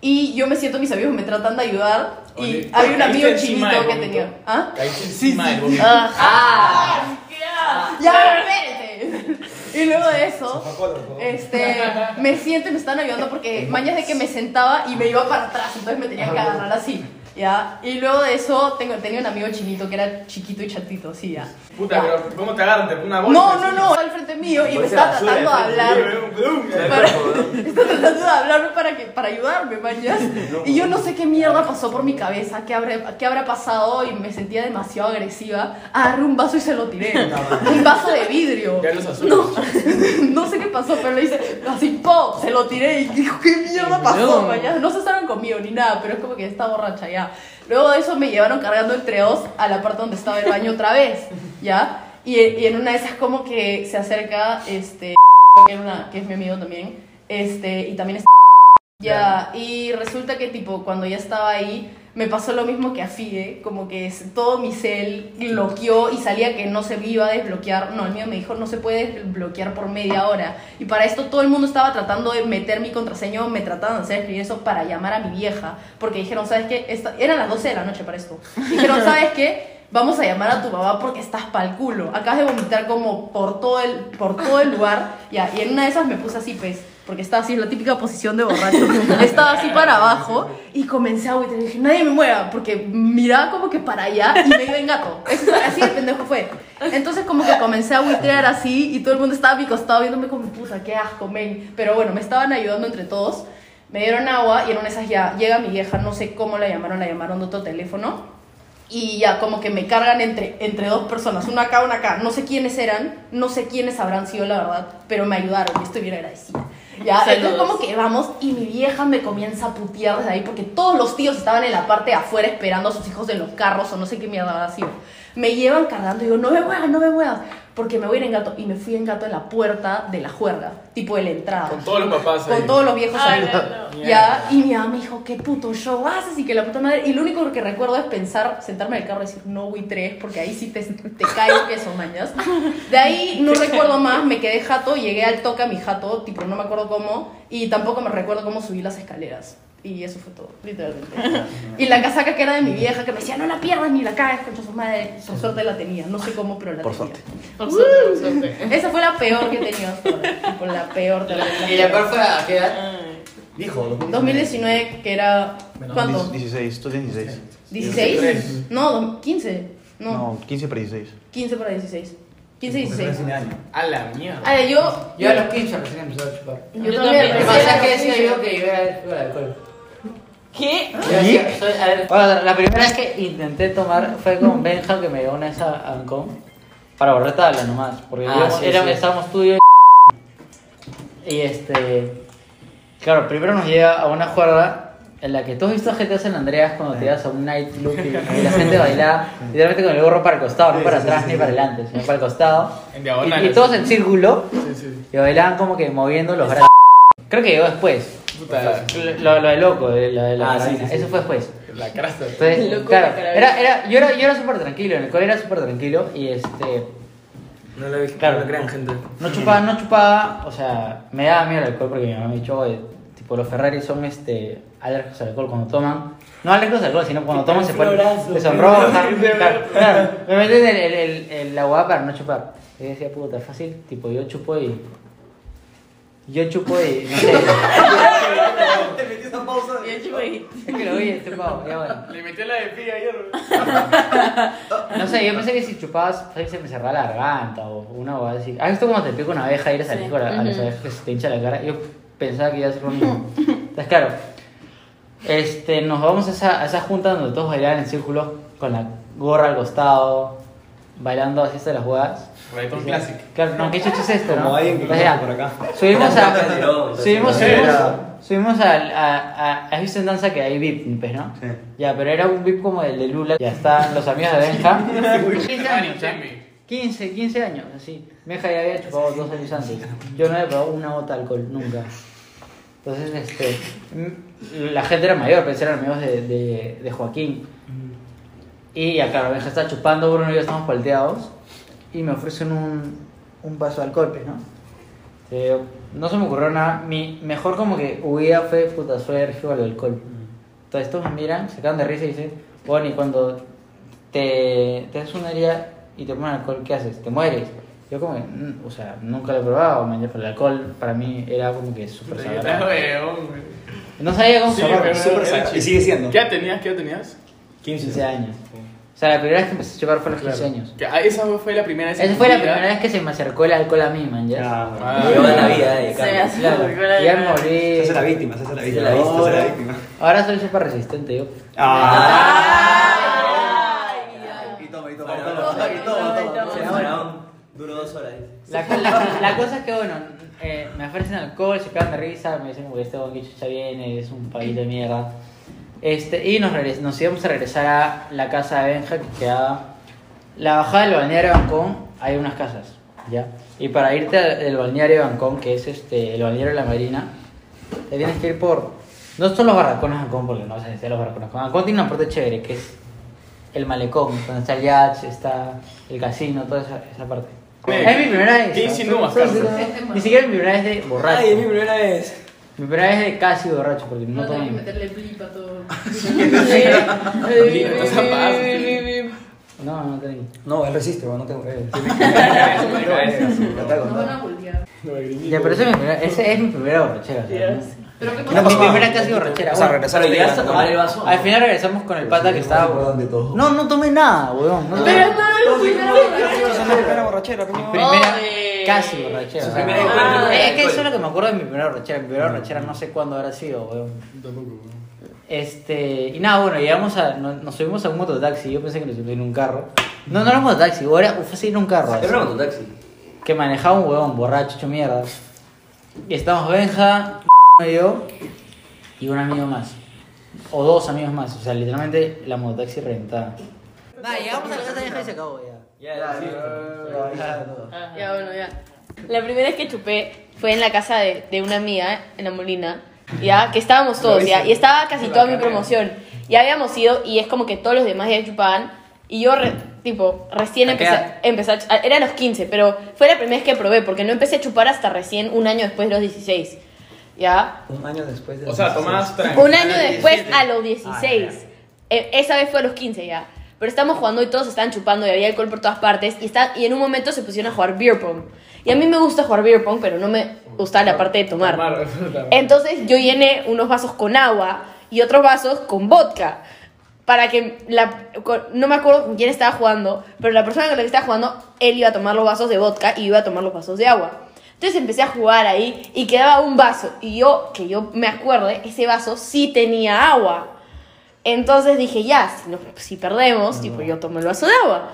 Y yo me siento, mis amigos me tratan de ayudar y Oye, había un amigo ¿caíste encima chinito que tenía... ¿Ah? Caíste encima del vómito. ¡Ah! ¡Ya, espérate! Y luego de eso, este, me siento y me están ayudando porque mañas de que me sentaba y me iba para atrás, entonces me tenía que agarrar así, ¿ya? Y luego de eso tengo, tenía un amigo chinito que era chiquito y chatito, sí, ya. Puta, Ya. pero ¿cómo te agarran? ¿Te una bolsa? No, no, no, estaba al frente mío y me estaba tratando de hablar. Está tratando de hablarme para, que, para ayudarme, mañas. Y yo no sé qué mierda pasó por mi cabeza, qué, habré, qué habrá pasado y me sentía demasiado agresiva. Agarré un vaso y se lo tiré. Un vaso de vidrio. Ya los azules. No, no sé qué pasó, pero le hice así, ¡pop! Se lo tiré y dijo, ¿qué mierda pasó, mañana? No se estaban conmigo ni nada, pero es como que está borracha ya. Luego de eso me llevaron cargando entre dos a la parte donde estaba el baño otra vez, ¿ya? Y, y en una de esas como que se acerca, este, que, una- que es mi amigo también, este, y también es ya, y resulta que tipo cuando ya estaba ahí me pasó lo mismo que a Fide, como que todo mi cel bloqueó y salía que no se iba a desbloquear, no, el mío me dijo no se puede desbloquear por media hora y para esto todo el mundo estaba tratando de meter mi contraseña, me trataban de hacer escribir eso para llamar a mi vieja, porque dijeron, ¿sabes qué? Esta- eran las 12 de la noche para esto, dijeron, ¿sabes qué? vamos a llamar a tu mamá porque estás pa'l culo. Acabas de vomitar como por todo el, por todo el lugar. Ya, y en una de esas me puse así, pues, porque estaba así en la típica posición de borracho. estaba así para abajo y comencé a. Y dije, nadie me mueva, porque miraba como que para allá y me iba en gato. Así de pendejo fue. Entonces como que comencé a buitrear así y todo el mundo estaba a mi costado viéndome como, puta, qué asco, men. Pero bueno, me estaban ayudando entre todos. Me dieron agua y en una de esas ya llega mi vieja, no sé cómo la llamaron, la llamaron de otro teléfono. Y ya como que me cargan entre, entre dos personas, una acá, una acá. No sé quiénes eran, no sé quiénes habrán sido la verdad, pero me ayudaron y estoy bien agradecida. Ya, entonces como que vamos y mi vieja me comienza a putear desde ahí porque todos los tíos estaban en la parte de afuera esperando a sus hijos en los carros o no sé qué mierda habrá sido. Me llevan cargando y digo, no me muevas, no me muevas, porque me voy a ir en gato. Y me fui en gato en la puerta de la juerga, tipo de la entrada Con todos los papás ahí. con todos los viejos Ay, ahí. no. Ya, y mi mamá me dijo, qué puto show haces y que la puta madre. Y lo único que recuerdo es pensar, sentarme en el carro y decir, no, güey, tres, porque ahí sí te, te cae el queso, mañas. De ahí no recuerdo más, me quedé jato, llegué al toque a mi jato, tipo, no me acuerdo cómo, y tampoco me recuerdo cómo subí las escaleras. Y eso fue todo, literalmente. Y la casaca que era de mi vieja, que me decía, no la pierdas ni la caes, con su madre. Por suerte la tenía, no sé cómo, pero la Por tenía. suerte. Por suerte, por suerte. Esa fue la peor que he tenido hasta ahora, tipo, la peor de ¿Y la peor fue a qué edad? Dijo, 2019, que era. ¿Cuánto? 16, tú tienes 16. ¿16? No, dos- 15. No, No, 15 para 16. 15 para 16. 15 y 16. A la mierda. A ver, yo. Yo a los 15 recién empecé a chupar. Yo Yo también. Lo que pasa es que decía yo que iba a alcohol. ¿Qué? Soy- a ver, bueno, la primera vez que intenté tomar fue con Benja, que me llevó una vez a Ancón, para borrar tabla nomás, porque Ah, sí, era- sí. estábamos tú y yo y este... Claro, primero nos llega a una juerga en la que tú has visto a gente de San Andreas cuando te vas a un nightclub y, y la gente baila literalmente con el gorro para el costado, no para atrás ni para adelante, sino para el costado. En Y, diagonal. y todos en círculo Sí, sí. y bailaban como que moviendo los brazos. Creo que llegó después. Puta, Lo, lo de loco, de la, de la Ah, sí, sí, sí. Eso fue después. la crasta. Entonces, Loco claro, de era, era, yo era, yo era súper tranquilo, en el cole era súper tranquilo y este, No lo, Claro. no lo crean, gente. no chupaba, no chupaba, o sea, me daba miedo el alcohol porque mi mamá me dijo, "Oye, tipo, los Ferrari son este, alérgicos al alcohol cuando toman, no alérgicos al alcohol, sino cuando toman se ponen, se sonrojan, claro, claro, me meten el, el, el, el- la para no chupar. Y yo decía, puta, fácil, tipo, yo chupo y... Yo chupo y, no sé, Te metí esa pausa. Ahí. es que lo vi este pavo, ya bueno. Le metió la de pilla ayer. No sé, yo pensé que si chupabas, se me cerraba la garganta o una o así. ¿Has visto cómo te pica una abeja y eres alérgico a, la- a las Ujú. abejas que se te hincha la cara? Yo pensaba que iba a ser lo mismo. Entonces, claro, este, nos vamos a esa, a esa junta donde todos bailaban en círculo con la gorra al costado, bailando así hasta las huevas. Reggaetón clásico. Claro, no, qué chucho es esto, ¿no? Como alguien que por acá. Subimos a. Subimos, subimos, subimos al- a, a, ¿Has visto en danza que hay VIP, pues, no? Sí. Ya, pero era un VIP como el de Lula. Ya están los amigos de Benja. 15 años. 15, 15 años, así. Benja ya había chupado dos años antes. Yo no había probado una gota de alcohol, nunca. Entonces, este. mm, La gente era mayor, pero eran amigos de, de, de Joaquín. Y ya, claro, Benja está chupando, Bruno y yo estamos palteados. Y me ofrecen un, un vaso de alcohol, pues, ¿no? Eh, no se me ocurrió nada. Mi mejor como que huida fue, puta, soy alérgico al alcohol. Entonces estos me miran, se cagan de risa y dicen, bueno, y cuando te, te haces una herida y te ponen alcohol, ¿qué haces? ¿Te mueres? Yo como, que, mm, o sea, nunca lo he probado, man, pero el alcohol para mí era como que súper sagrado. güey. No sabía cómo Sí, súper sagrado. chido. Y sigue siendo. ¿Qué edad tenías? ¿Qué edad tenías? 15 años. O sea, la primera vez que empecé a chupar fue a los 15 años. Que, ah, esa fue la primera vez. Esa fue la vida. primera vez que se me acercó el alcohol a mí, man, ya. Ya, Ah. Me lleva la vida, eh, Se Carlos. hace Claro, ya me Se morí. hace la víctima, se hace la víctima. la Se víctima. Ahora soy súper resistente, yo. Ah. Ay, Y toma, y toma, y toma, y toma. Se Duró dos horas. La, la- la cosa es que, bueno, eh, me ofrecen alcohol, se cagan de risa, me dicen que este bonito chucha viene, es un pavito de mierda. Este, y nos, nos íbamos a regresar a la casa de Benja que quedaba. La bajada del balneario de Bancón, hay unas casas, ¿ya? Y para irte al del balneario de Bancón, que es este, el balneario de la Marina, te tienes que ir por. No son los barracones de Bancón, porque no se decir los barracones. Bancón tiene una parte chévere, que es el malecón, donde está el yacht, está el casino, toda esa, esa parte. Es mi primera vez. ¿qué ¿no? insinúas, Ni siquiera es mi primera vez de borracho. Ay, es mi primera vez. Mi primera vez de casi borracho, porque no No tengo que tomo. meterle blip a todo. No. No, no tengo. No, él resiste, weón, no tengo. Eh. Ya, pero ese es mi primera, ese es mi primera borrachera. Pero qué No pasa. mi pasó primera casi borrachera. O sea, Pero llegaste a tomar el vaso. Al final regresamos con el pata que estaba. No, no tomé nada, weón. No tomé Pero nada. no, la primera borrachera. Primera borrachera. Casi borrachera. Su encuentro con el Es que alcohol. eso es lo que me acuerdo de mi primera borrachera. Mi primera borrachera no sé cuándo habrá sido, weón. Este, y nada, bueno, llegamos a, nos, nos subimos a un mototaxi. Yo pensé que nos subimos en un carro. No, no era un mototaxi, era, fue así en un carro. así. Era un mototaxi. que manejaba un huevón borracho, hecho mierda. Y estábamos Benja, y yo y un amigo más. O dos amigos más. O sea, literalmente la mototaxi reventada. Nada, llegamos a la casa de Benja y se acabó ya. Ya, bueno, ya. La primera vez que chupé fue en la casa de, de una amiga, en la Molina, ya, que estábamos todos, ya, y estaba casi toda mi promoción. Ya habíamos ido, y es como que todos los demás ya chupaban, y yo, re- tipo, recién empecé, empecé a, ch- a- era a los 15, pero fue la primera vez que probé, porque no empecé a chupar hasta recién un año después de los 16, ya. Un año después de. O sea, tomás. Un año después a los 16. Eh, Esa vez fue a los 15 ya. Pero estábamos jugando y todos estaban chupando y había alcohol por todas partes. Y, está, y en un momento se pusieron a jugar beer pong. Y a mí me gusta jugar beer pong, pero no me gustaba la parte de tomar. Entonces yo llené unos vasos con agua y otros vasos con vodka. Para que la. no me acuerdo con quién estaba jugando, pero la persona con la que estaba jugando, él iba a tomar los vasos de vodka y iba a tomar los vasos de agua. Entonces empecé a jugar ahí y quedaba un vaso. Y yo, que yo me acuerde, ese vaso sí tenía agua. Entonces dije, ya, si, no- si perdemos, tipo, yo tomo el vaso de agua.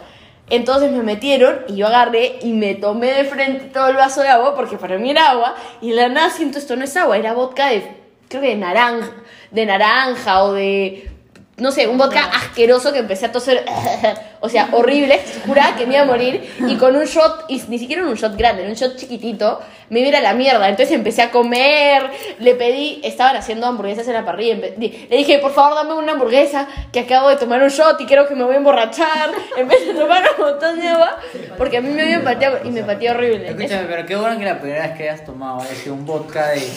Entonces me metieron y yo agarré y me tomé de frente todo el vaso de agua porque para mí era agua y la nada siento esto no es agua, era vodka de, creo que de naranja, de naranja o de, no sé, un vodka asqueroso que empecé a toser, o sea, horrible, juraba que me iba a morir y con un shot, y ni siquiera un shot grande, era un shot chiquitito, me iba a ir a la mierda, entonces empecé a comer, le pedí, estaban haciendo hamburguesas en la parrilla, le dije, por favor dame una hamburguesa, que acabo de tomar un shot y creo que me voy a emborrachar, empecé a tomar un montón de agua, porque a mí me había pateado y me pateó horrible. Escúchame, pero qué bueno que la primera vez que hayas tomado haya sido un vodka de,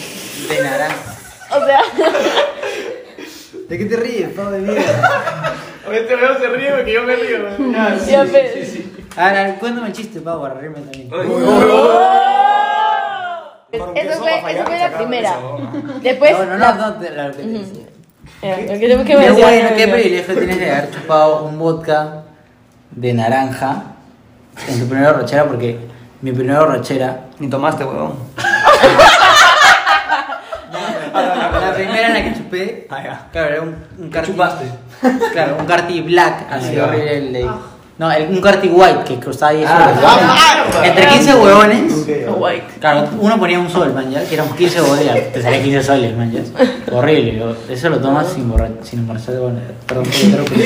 de naranja. O sea, ¿De qué te ríes, pavo de mierda? Este weón se ríe porque yo me río. weón. ya pues. Ahora, cuéntame el chiste, pavo, para reírme también. Eso fue, eso fue la primera. Después, No, no, no, no, te- la que te decía. Qué decir. bueno, qué privilegio tienes de haber chupado un vodka de naranja en tu primera borrachera, porque mi primera borrachera, Ni tomaste, weón. la que chupé, claro, era un, un carti, Claro, un carti black, así horrible el de- No, el- un carti white que cruzaba ahí sobre- Entre 15 huevones. Claro, uno ponía un sol, man, ya, que eran 15 huevones, ya, te salía 15 soles, man, ya. Horrible, lo- eso lo tomas sin borrar, sin emborrachar, bueno, perdón, perdón, perdón.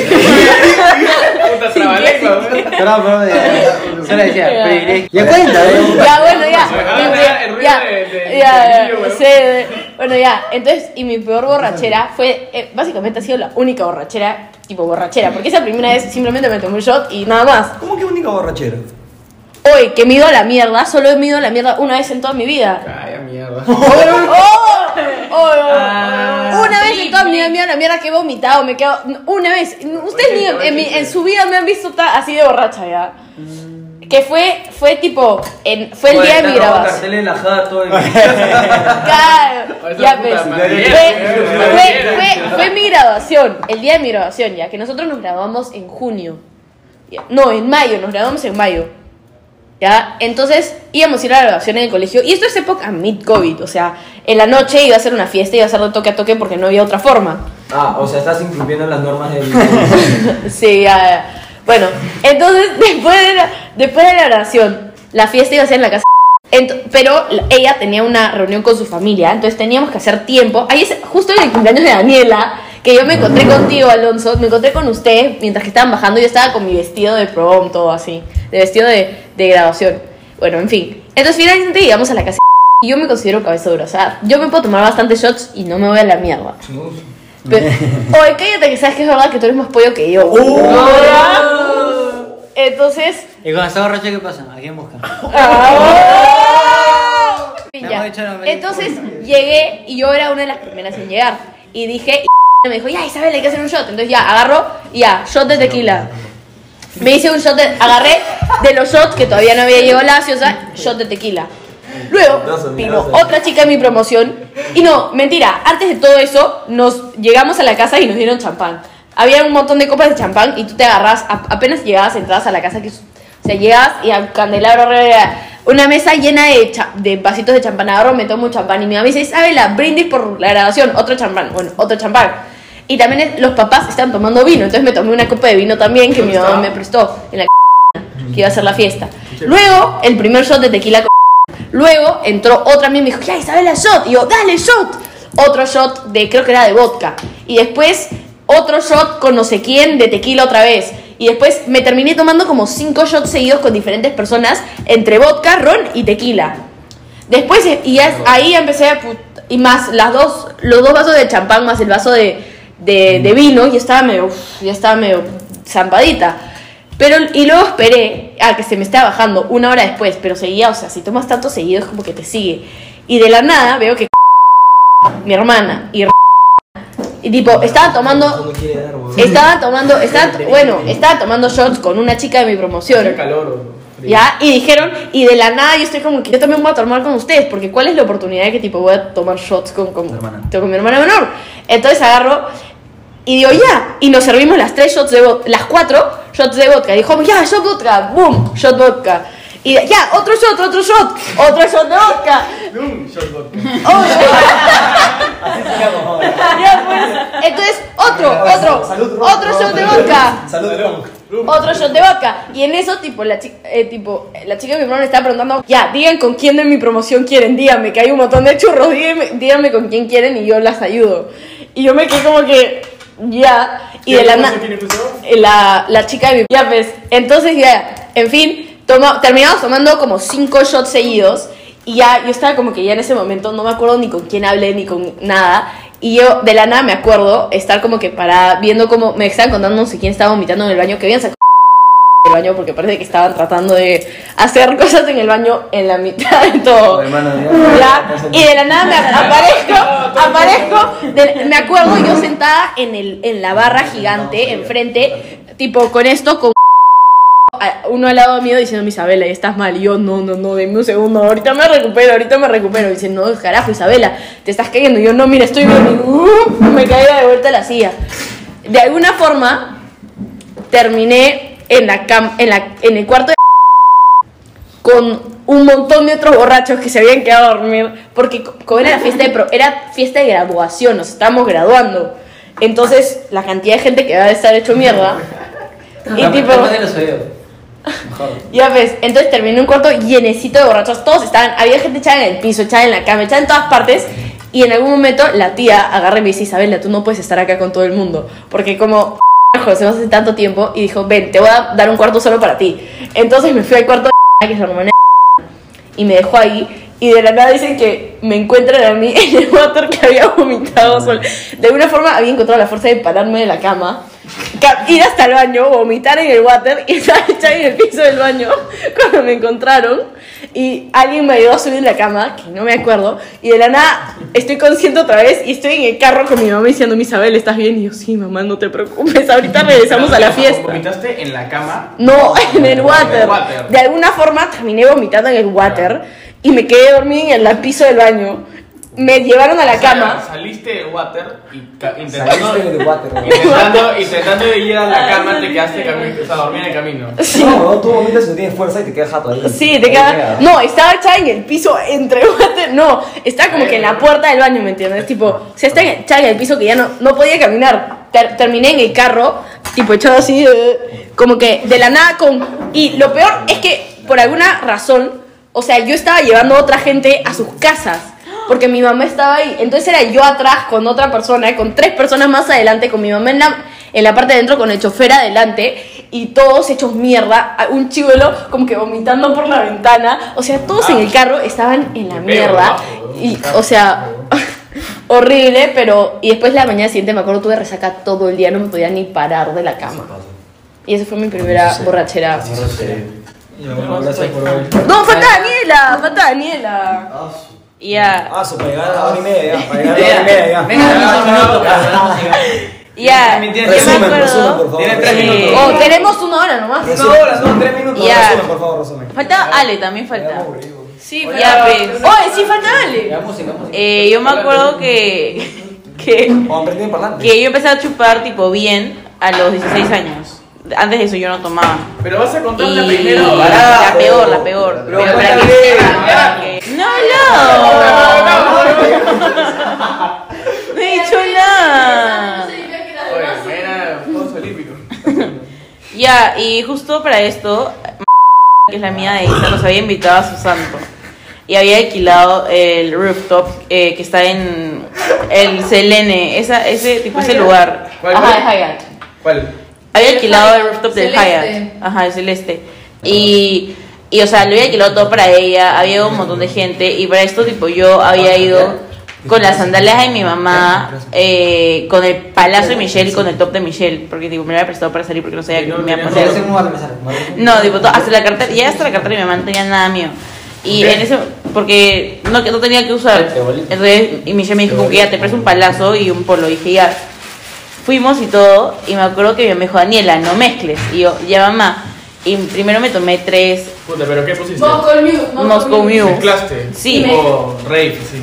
Puta trabalengua, weón. Perdón, perdón, ya, solo decía, privilegio. Ya cuenta, ¿eh? Ya, bueno, ya. Ah, Mi el ruido ya, de- de- ya, del ya, niño, weón. sí, de- Bueno, ya. Entonces, y mi peor borrachera fue. eh, básicamente ha sido la única borrachera, tipo borrachera. Porque esa primera vez simplemente me tomé un shot y nada más. ¿Cómo que única borrachera? Hoy, que me he ido a la mierda, solo he ido a la mierda una vez en toda mi vida. Ay, mierda. ¡Oh! ¡Oh! ¡Oh! Ah, una vez en toda mi vida me he ido a la mierda que he vomitado, me quedo. Una vez. Ustedes ni en, mi- en su vida me han visto así de borracha ya. Que fue, fue tipo. En, fue el día de mi grabación. en la en- Claro, ya ves. Fue, fue, fue, fue mi graduación, el día de mi graduación, ya que nosotros nos graduamos en junio. No, en mayo, nos graduamos en mayo. Ya, entonces íbamos a ir a la graduación en el colegio. Y esto es época mid-COVID, o sea, en la noche iba a ser una fiesta, iba a ser de toque a toque porque no había otra forma. Ah, o sea, estás incumpliendo las normas del. Sí, ya, ya. Bueno, entonces después de la, después de la grabación, la fiesta iba a ser en la casa. Ent- pero la- ella tenía una reunión con su familia, entonces teníamos que hacer tiempo. Ahí es justo en el cumpleaños de Daniela, que yo me encontré contigo, Alonso, me encontré con usted mientras que estaban bajando. Yo estaba con mi vestido de prom, todo así, de vestido de, de graduación. Bueno, en fin. Entonces finalmente llegamos a la casa. Y yo me considero cabeza dura, o sea, yo me puedo tomar bastantes shots y no me voy a la mierda. Pero, oye, cállate que sabes que es verdad que tú eres más pollo que yo. Entonces, ¿Y cuando está borracho qué pasa? ¿A quién busca? Ah. Ya. me- Entonces llegué y yo era una de las primeras en llegar. Y dije, y me dijo, ya Isabel, hay que hacer un shot. Entonces ya, agarro y ya, shot de tequila. Me hice un shot de. Agarré de los shots que todavía no había llegado la gaseosa, shot de tequila. Luego vino otra chica en mi promoción. Y no, mentira, antes de todo eso, nos llegamos a la casa y nos dieron champán. Había un montón de copas de champán y tú te agarras, apenas llegabas, entrabas a la casa, que o sea, llegas y al candelabro una mesa llena de, de vasitos de champán. Agarro, me tomo un champán y mi mamá me dice, Isabela, brindis por la graduación, otro champán. Bueno, otro champán. Y también los papás están tomando vino, entonces me tomé una copa de vino también que mi mamá me prestó en la que iba a hacer la fiesta. Luego, el primer shot de tequila con Luego entró otra amiga y me dijo, ya Isabela, shot. Y yo, dale, shot. Otro shot de, creo que era de vodka. Y después otro shot con no sé quién de tequila otra vez. Y después me terminé tomando como cinco shots seguidos con diferentes personas entre vodka, ron y tequila. Después, eh, y ahí empecé a... put- Y más las dos, los dos vasos de champán más el vaso de, de, de vino, y estaba medio, uf, ya estaba medio zampadita. Pero, y luego esperé a que se me estaba bajando una hora después, pero seguía, o sea, si tomas tanto seguido es como que te sigue. Y de la nada veo que mi hermana y y tipo, estaba tomando, estaba tomando, estaba, bueno, estaba tomando shots con una chica de mi promoción. ¿Ya? Y dijeron, y de la nada yo estoy como que yo también voy a tomar con ustedes, porque ¿cuál es la oportunidad de que tipo voy a tomar shots con, con, con mi hermana menor? Entonces agarro y digo, ya, y nos servimos las tres shots de vodka, las cuatro shots de vodka. Y dijo, ya, shot vodka, boom, shot vodka. Y ya, otro shot, otro shot, otro shot de vodka. Un shot vodka. Ya, pues, entonces, otro, otro, otro shot de vodka. Otro shot de vodka. Y en eso, tipo, la, chi- eh, tipo, la chica de mi hermano estaba preguntando, ya, digan con quién de mi promoción quieren, díganme, que hay un montón de churros, díganme, díganme con quién quieren y yo las ayudo. Y yo me quedé como que, ya, y de la nada, la, la chica de mi, ya pues, entonces ya, en fin, toma, terminamos tomando como cinco shots seguidos. Y ya, yo estaba como que ya en ese momento no me acuerdo ni con quién hablé ni con nada. Y yo de la nada me acuerdo estar como que parada viendo como me estaban contando no sé quién estaba vomitando en el baño, que habían sacado el baño porque parece que estaban tratando de hacer cosas en el baño en la mitad de todo. Ya, Y de la nada me aparezco, aparezco, de- me acuerdo yo sentada en, el, en la barra gigante, enfrente, tipo con esto, con uno al lado mío diciendo, Isabela, estás mal. Y yo, no, no, no, dime un segundo, ahorita me recupero, ahorita me recupero. Y dice, no, carajo, Isabela, te estás cayendo. Y yo, no, mira, estoy bien. Y uh, me caía de vuelta a la silla. De alguna forma, terminé en, la cam en, la, en el cuarto de con un montón de otros borrachos que se habían quedado a dormir porque co- como era la fiesta de pro- era fiesta de graduación, nos estábamos graduando. Entonces, la cantidad de gente que va a estar hecho mierda. Y tipo, ya ves, entonces terminé un cuarto llenecito de borrachos, todos estaban, había gente echada en el piso, echada en la cama, echada en todas partes. Y en algún momento la tía agarra y me dice, Isabela, tú no puedes estar acá con todo el mundo. Porque como conocemos hace tanto tiempo, y dijo, ven, te voy a dar un cuarto solo para ti. Entonces me fui al cuarto de que es la hermana y me dejó ahí. Y de la nada dicen que me encuentran a mí en el water que había vomitado sola. De alguna forma había encontrado la fuerza de pararme de la cama, ca- ir hasta el baño, vomitar en el water y estar echada en el piso del baño cuando me encontraron. Y alguien me ayudó a subir la cama, que no me acuerdo. Y de la nada estoy consciente otra vez y estoy en el carro con mi mamá diciendo, Isabel, ¿estás bien? Y yo, sí, mamá, no te preocupes, ahorita regresamos a la fiesta. ¿Vomitaste en la cama? No, en el water. water. De alguna forma terminé vomitando en el water y me quedé dormida en el piso del baño. Me llevaron a la O sea, cama. Saliste del water y intentando, Saliste del water, ¿no? intentando, intentando de ir a la cama, te quedaste o sea, dormir en el camino. Sí. No, no, tú vomitas y no tienes fuerza y te quedas jato ahí. Sí, te Ahí queda. No, estaba echada en el piso entre water. No, estaba como que en la puerta del baño, ¿me entiendes? Tipo, o sea, estaba echada en el piso que ya no, no podía caminar. Ter- terminé en el carro, tipo, echado así, eh, como que de la nada con. Y lo peor es que, por alguna razón, o sea, yo estaba llevando a otra gente a sus casas. Porque mi mamá estaba ahí. Entonces era yo atrás con otra persona, con tres personas más adelante, con mi mamá en la, en la parte de dentro, con el chofer adelante. Y todos hechos mierda. Un chivuelo como que vomitando por la ventana. O sea, todos en el carro estaban en la mierda. Y, o sea, horrible. Pero. Y después la mañana siguiente, me acuerdo, tuve resaca todo el día. No me podía ni parar de la cama. Y esa fue mi primera borrachera. Gracias por hoy. No, falta Daniela, falta Daniela. Y Ya. Ah, su para llegar a la hora y media, ya. Para llegar a la hora y media, ya. Venga, Ya, vamos a ya, Resumen, acuerdo. resumen, por favor. Tiene tres minutos. Oh, tenemos una hora nomás. Una hora, son tres minutos. Ya. Resumen, por favor, resumen. Falta Ale, también falta. Sí, Ya, pues. Oye, sí, falta Ale. La música, música. Eh, yo me acuerdo que, que, que yo empecé a chupar tipo bien a los 16 años. Antes de eso yo no tomaba. Pero vas a contar Y la primera. la peor, la peor. pero Pero para que No, no. No he dicho nada. Ya, y justo para esto, que es la mía de Isa, nos había invitado a su santo. Y había alquilado el rooftop eh, que está en el Selene, esa, ese tipo ese lugar. ¿Cuál? Ajá, de Hyatt. ¿Cuál? Había El alquilado el rooftop del. Hyatt. Ajá, el celeste. Y, y, o sea, lo había alquilado todo para ella, había un montón de gente. Y para esto, tipo, yo había ido con las sandalias de mi mamá, eh, con el palazo de Michelle y con el top de Michelle. Porque, tipo, me lo había prestado para salir porque no sabía que me iba a poner. No, tipo, to- hasta la cartera, ya hasta la cartera de mi mamá no tenía nada mío. Y en ese, porque no, no tenía que usar. Entonces, y Michelle me dijo, como que ya te presto un palazo y un polo. Y dije, ya. Fuimos y todo, y me acuerdo que mi mamá me dijo, Daniela, no mezcles. Y yo, ya mamá. Y primero me tomé tres Puta, ¿pero qué pusiste? Moscow Mule. Moscow Mule. ¿Mezclaste? Sí. O rave, sí.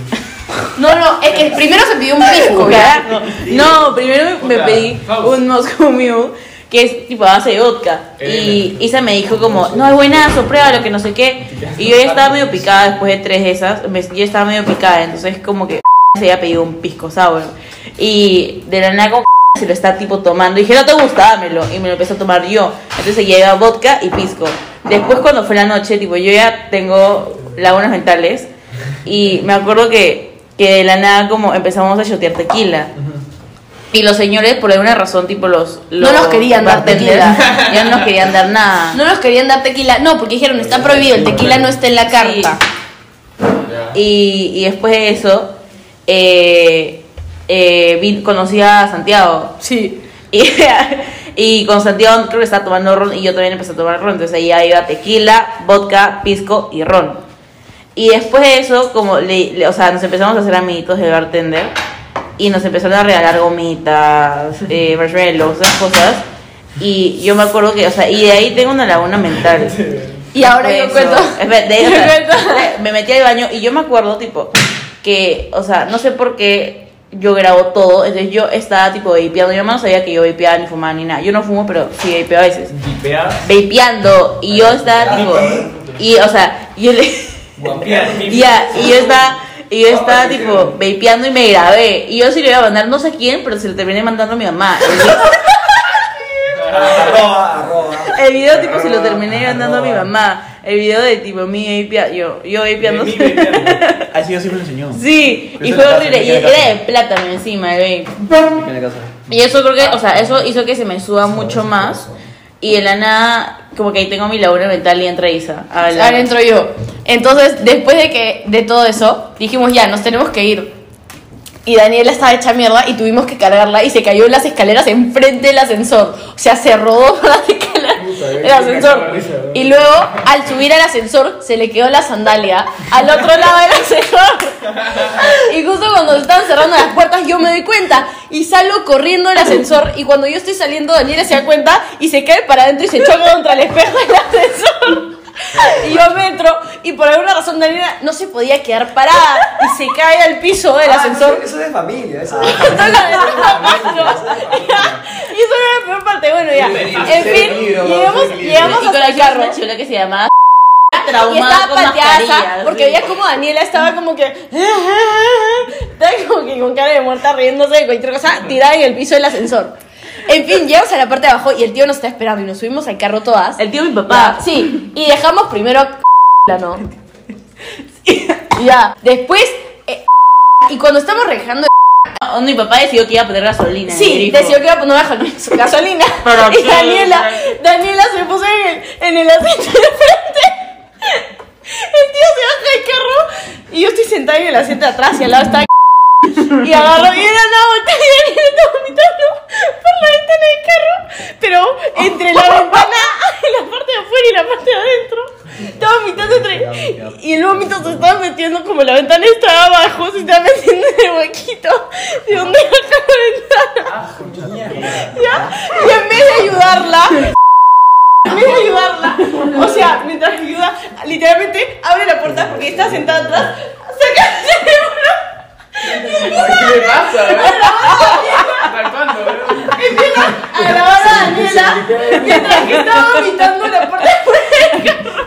No, no, es que primero se pidió un pisco, ¿ya? Carajo. No, primero me pedí un Moscow Mule que es tipo a base de vodka. Y Isa me dijo como, no, es buenazo, pruébalo, que no sé qué. Y yo ya estaba medio picada después de tres de esas. yo estaba medio picada, entonces como que se había pedido un pisco sour. Y de la nada como se lo está tipo tomando. Y dije, no te gusta, dámelo. Y me lo empecé a tomar yo. Entonces iba vodka y pisco. Después cuando fue la noche, tipo, yo ya tengo lagunas mentales. Y me acuerdo que, que de la nada como empezamos a shotear tequila. Y los señores, por alguna razón, tipo los, los No nos querían dar tequila. Ya no nos querían dar nada. No nos querían dar tequila. No, porque dijeron, está prohibido, el tequila no está en la carta. Y, y después de eso, eh, eh, vi- conocí a Santiago. Sí. Y, y con Santiago creo que estaba tomando ron y yo también empecé a tomar ron. Entonces ahí iba tequila, vodka, pisco y ron. Y después de eso, como le, le- o sea, nos empezamos a hacer amiguitos de bartender y nos empezaron a regalar gomitas, eh, marshmallows, esas cosas. Y yo me acuerdo que, o sea, y de ahí tengo una laguna mental. Y ahora yo Eso. cuento. Espera, de- o Yo sea, cuento. me metí al baño y yo me acuerdo, tipo, que, o sea, no sé por qué yo grabo todo. Entonces yo estaba, tipo, vapeando. Yo no sabía que yo vapeaba ni fumaba ni nada. Yo no fumo, pero sí vapeo a veces. Vipeas. Vapeando. Y yo estaba, tipo, y, o sea, yo le. Ya, y yo estaba. Y yo estaba tipo vapeando y me grabé. Y yo sí le iba a mandar no sé quién, pero se lo terminé mandando a mi mamá. El video, Arroba, arroba. el video, tipo se lo terminé mandando a mi mamá. El video de tipo mi vapea, yo, yo vapeando. Mi vapeando. Así yo siempre lo enseñó. Sí, y fue horrible. Y era de plátano encima el vape. Y eso creo que, o sea, eso hizo que se me suba mucho más. Y de la nada, como que ahí tengo mi labor mental y entra Isa. Ahora entro yo. Entonces, después de que de todo eso, dijimos ya, nos tenemos que ir. Y Daniela estaba hecha mierda y tuvimos que cargarla y se cayó en las escaleras enfrente del ascensor. O sea, se rodó por las del ascensor. Y luego, al subir al ascensor, se le quedó la sandalia al otro lado del ascensor. Y justo cuando se estaban cerrando las puertas, yo me doy cuenta y salgo corriendo del ascensor. Y cuando yo estoy saliendo, Daniela se da cuenta y se cae para adentro y se choca contra el espejo del ascensor. Y yo me entro y por alguna razón Daniela no se podía quedar parada y se cae al piso del ascensor. Ah, Eso es de familia. Eso Y eso era la peor parte, bueno ya. En fin, llegamos, llegamos hasta la el carro. una chivola que se llamaba Y estaba pateada porque veía como Daniela estaba como que estaba como que con cara de muerta riéndose de cualquier cosa tirada en el piso del ascensor. En fin, llegamos a la parte de abajo y el tío nos está esperando y nos subimos al carro todas. El tío de mi papá. Ya, sí, y dejamos primero la no. Ya, después eh, y cuando estamos rejando Oh, mi papá decidió que iba a poner gasolina. en el Sí, grifo. decidió que iba a poner gasolina- gasolina. Pero y qué- Daniela, Daniela se puso en el, en el asiento de frente. El tío se baja del carro y yo estoy sentada en el asiento de atrás y al lado está y agarró y era una botella y Daniela estaba vomitando la ventana del carro, pero entre la ventana, la parte de afuera y la parte de adentro, estaba vomitando entre Y el vómito se estaba metiendo como la ventana estaba abajo, se estaba metiendo en el huequito de donde baja la ventana. ¿Ya? Y en vez de ayudarla, en vez de ayudarla, o sea, mientras ayuda, literalmente abre la puerta porque está sentada atrás, saca el teléfono ¿Qué le pasa? ¿Hasta cuándo? empieza a grabar a Daniela mientras que estaba vomitando en la puerta de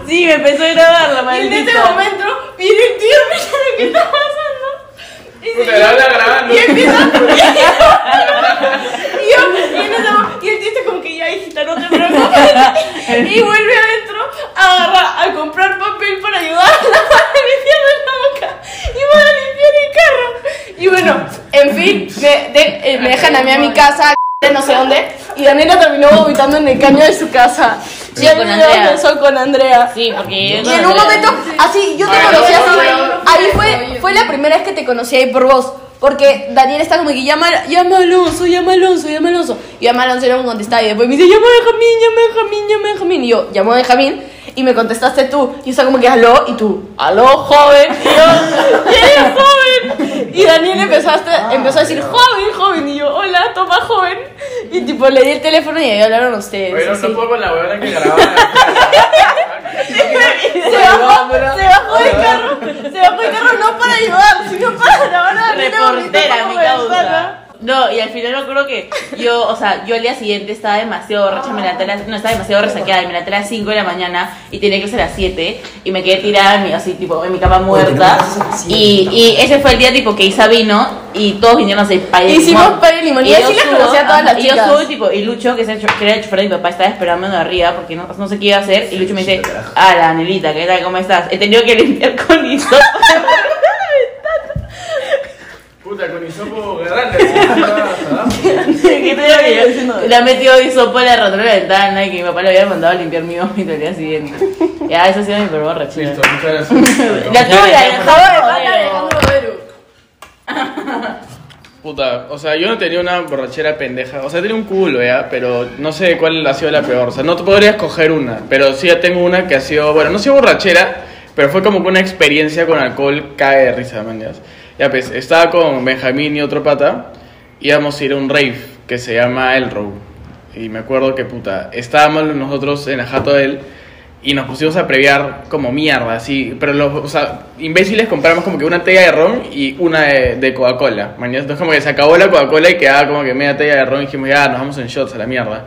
Sí, me empezó a grabar la Y en ese momento viene el tío mira lo que está pasando. Y, se- Puta, la habla grabando. y empieza. y, yo, y, en ese mo- y el tío está no te preocupes. y vuelve adentro a agarrar, a comprar papel para ayudarla para limpiarle la boca y para limpiar el carro. Y bueno, en fin, me, de- eh, me dejan a mí a mi casa, no sé dónde, y Daniela terminó vomitando en el caño de su casa. Sí, y a con mí me con Andrea. Sí, porque Y en un momento, así, yo te conocí no, así. Ahí fue, fue la primera vez que te conocí ahí por vos. Porque Daniel está como que llama, llama a Alonso, llama a Alonso, llama a Alonso. Y llama a Alonso y no me contestaba. Y después me dice, llama a Benjamín, llama a Benjamín, llama a Benjamín. Y yo, llamo a Benjamín. Y me contestaste tú. Y yo estaba como que, aló. Y tú, aló, joven. Y yo, ¿quién es joven? Y Daniel empezaste, empezó a decir, joven, joven. Y yo, hola, toma, joven. Y tipo, le di el teléfono y ahí hablaron ustedes. Así. no puedo con la huevona que grababa. se bajó, se bajó del carro, se bajó del carro no para ayudar, sino para grabar a Daniela Reportera, mi causa. No, y al final me acuerdo que yo, o sea, yo al día siguiente estaba demasiado borracha, me levanté a las, no, estaba demasiado resaqueada, me levanté a las 5 de la mañana y tenía que ser a las 7 y me quedé tirada en mi, así, tipo, en mi cama muerta. Y, y ese fue el día, tipo, que Isa vino y todos vinieron a hacer pay de Hicimos limón. pay de limón, y así yo las subo, conocí a todas las y yo subo, tipo, y Lucho, que, es el, que era el chofer de mi papá, estaba esperándome arriba porque no, no sé qué iba a hacer. Y Lucho me dice, ah, la Anelita, ¿qué tal? ¿Cómo estás? He tenido que limpiar con hisopo. Puta, con hisopo grande. ¿Qué te digo que yo- Le ha metido hisopo en la rotura de la ventana y que mi papá le había mandado a limpiar mi vómito el día siguiente. Ya, eso ha sido mi peor reacción. Listo, muchas gracias. La tuya, el de jabón a Alejandro. Puta, o sea, yo no tenía una borrachera pendeja. O sea, tenía un culo, ¿ya? Pero no sé cuál ha sido la peor. O sea, no te podría escoger una. Pero sí ya tengo una que ha sido, bueno, no ha sido borrachera, pero fue como que una experiencia con alcohol cae de risa, man. Ya, Ya, pues, estaba con Benjamín y otro pata. Íbamos a ir a un rave que se llama El Row. Y me acuerdo que, puta, estábamos nosotros en la jato de él y nos pusimos a previar como mierda, así. Pero los, imbéciles compramos como que una tella de ron y una de, de Coca-Cola. Entonces como que se acabó la Coca-Cola y quedaba como que media tella de ron y dijimos, ya, nos vamos en shots a la mierda.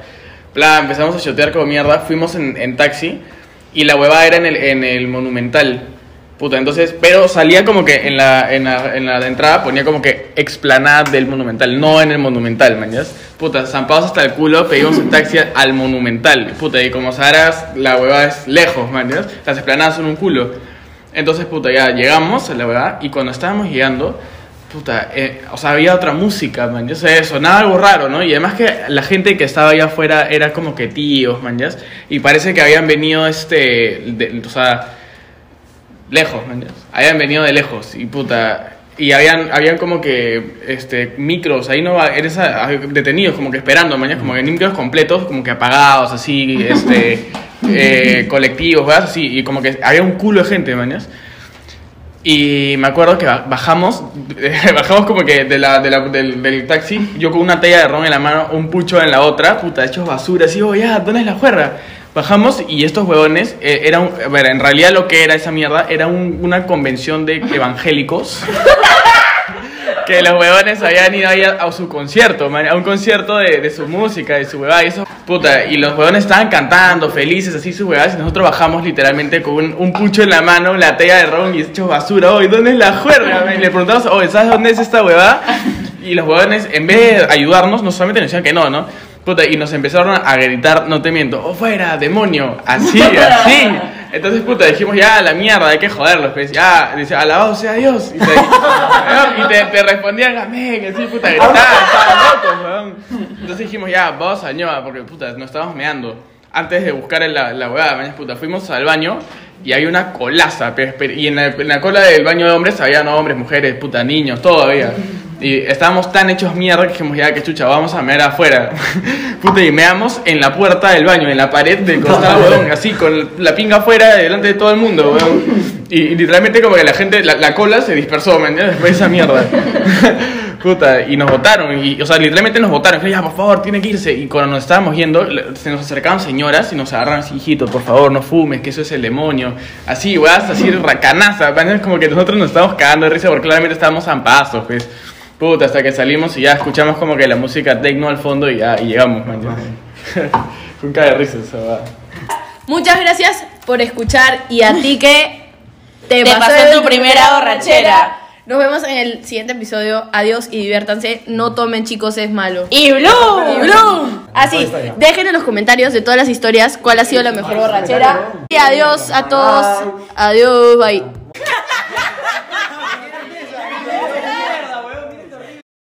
Bla, empezamos a shotear como mierda, fuimos en, en taxi y la huevada era en el, en el Monumental. Puta, entonces, pero salía como que en la, en la, en la entrada ponía como que explanada del Monumental, no en el Monumental, mañas. Puta, zampados hasta el culo, pedimos un taxi al Monumental. Puta, y como sabrás, la huevada es lejos, mañas. Las explanadas son un culo. Entonces, puta, ya llegamos a la huevada y cuando estábamos llegando, puta, eh, o sea, había otra música, man, o sea, sonaba algo raro, ¿no? Y además que la gente que estaba allá afuera era como que tíos, man, y parece que habían venido, este, o sea, lejos, man, habían venido de lejos, y puta, y habían, habían como que, este, micros, ahí no, va- eres a- a- detenidos, como que esperando, man, ¿ya? como que micros completos, como que apagados, así, este, eh, colectivos, ¿verdad? Así, y como que había un culo de gente, man, ¿ya? Y me acuerdo que ba- bajamos, bajamos como que de la, de la- del, del taxi, yo con una talla de ron en la mano, un pucho en la otra, puta, hechos basura, así, oh, ya, ¿dónde es la juerga? Bajamos y estos huevones, eh, era a ver, en realidad lo que era esa mierda, era un- una convención de evangélicos. que los huevones habían ido ahí a, a su concierto, man, a un concierto de, de su música, de su huevada y eso, puta, y los huevones estaban cantando, felices, así sus huevadas, y nosotros bajamos literalmente con un, un pucho en la mano, la tela de ron y hechos basura, oye, ¿dónde es la juerga? man? Y le preguntamos, oye, ¿sabes dónde es esta huevada? Y los huevones, en vez de ayudarnos, no solamente nos decían que no, ¿no? Puta, y nos empezaron a gritar, no te miento, oh, fuera, demonio, así, así. Entonces, puta, dijimos, ya, la mierda, hay que joderlos, pues, ya, dice, alabado sea Dios. Y te, y te, te respondían, amén, así, puta, gritaban, estaban locos, weón. Entonces dijimos, ya, vamos a ñoa, porque, puta, nos estábamos meando. Antes de buscar en la, la huevada, mañana, puta, fuimos al baño y hay una colaza, pero- y en la, en la cola del baño de hombres había no, hombres, mujeres, puta, niños, todo había. Y estábamos tan hechos mierda que dijimos, ya que chucha, vamos a mear afuera. Puta, y meamos en la puerta del baño, en la pared del costado, weón, así, con la pinga afuera, delante de todo el mundo, weón. Y, y literalmente como que la gente, la, la cola se dispersó, ¿me entiendes? Después de esa mierda. Puta, y nos votaron, y, o sea, literalmente nos votaron. Ya, por favor, tiene que irse. Y cuando nos estábamos yendo, se nos acercaban señoras y nos agarran así, hijito, por favor, no fumes, que eso es el demonio. Así, weas, así, racanaza. ¿me Como que nosotros nos estábamos cagando de risa porque claramente estábamos zampazos, pues. Puta, hasta que salimos y ya escuchamos como que la música techno al fondo y ya, y llegamos, man. Fue un caga de risa esa weá. Muchas gracias por escuchar y a ti que te, Te pasó pasó de tu primera borrachera. Nos vemos en el siguiente episodio. Adiós y diviértanse. No tomen, chicos, es malo. Y Blue. Y Bloom. Así, dejen en los comentarios de todas las historias cuál ha sido la mejor borrachera. Y adiós a todos. Adiós, bye.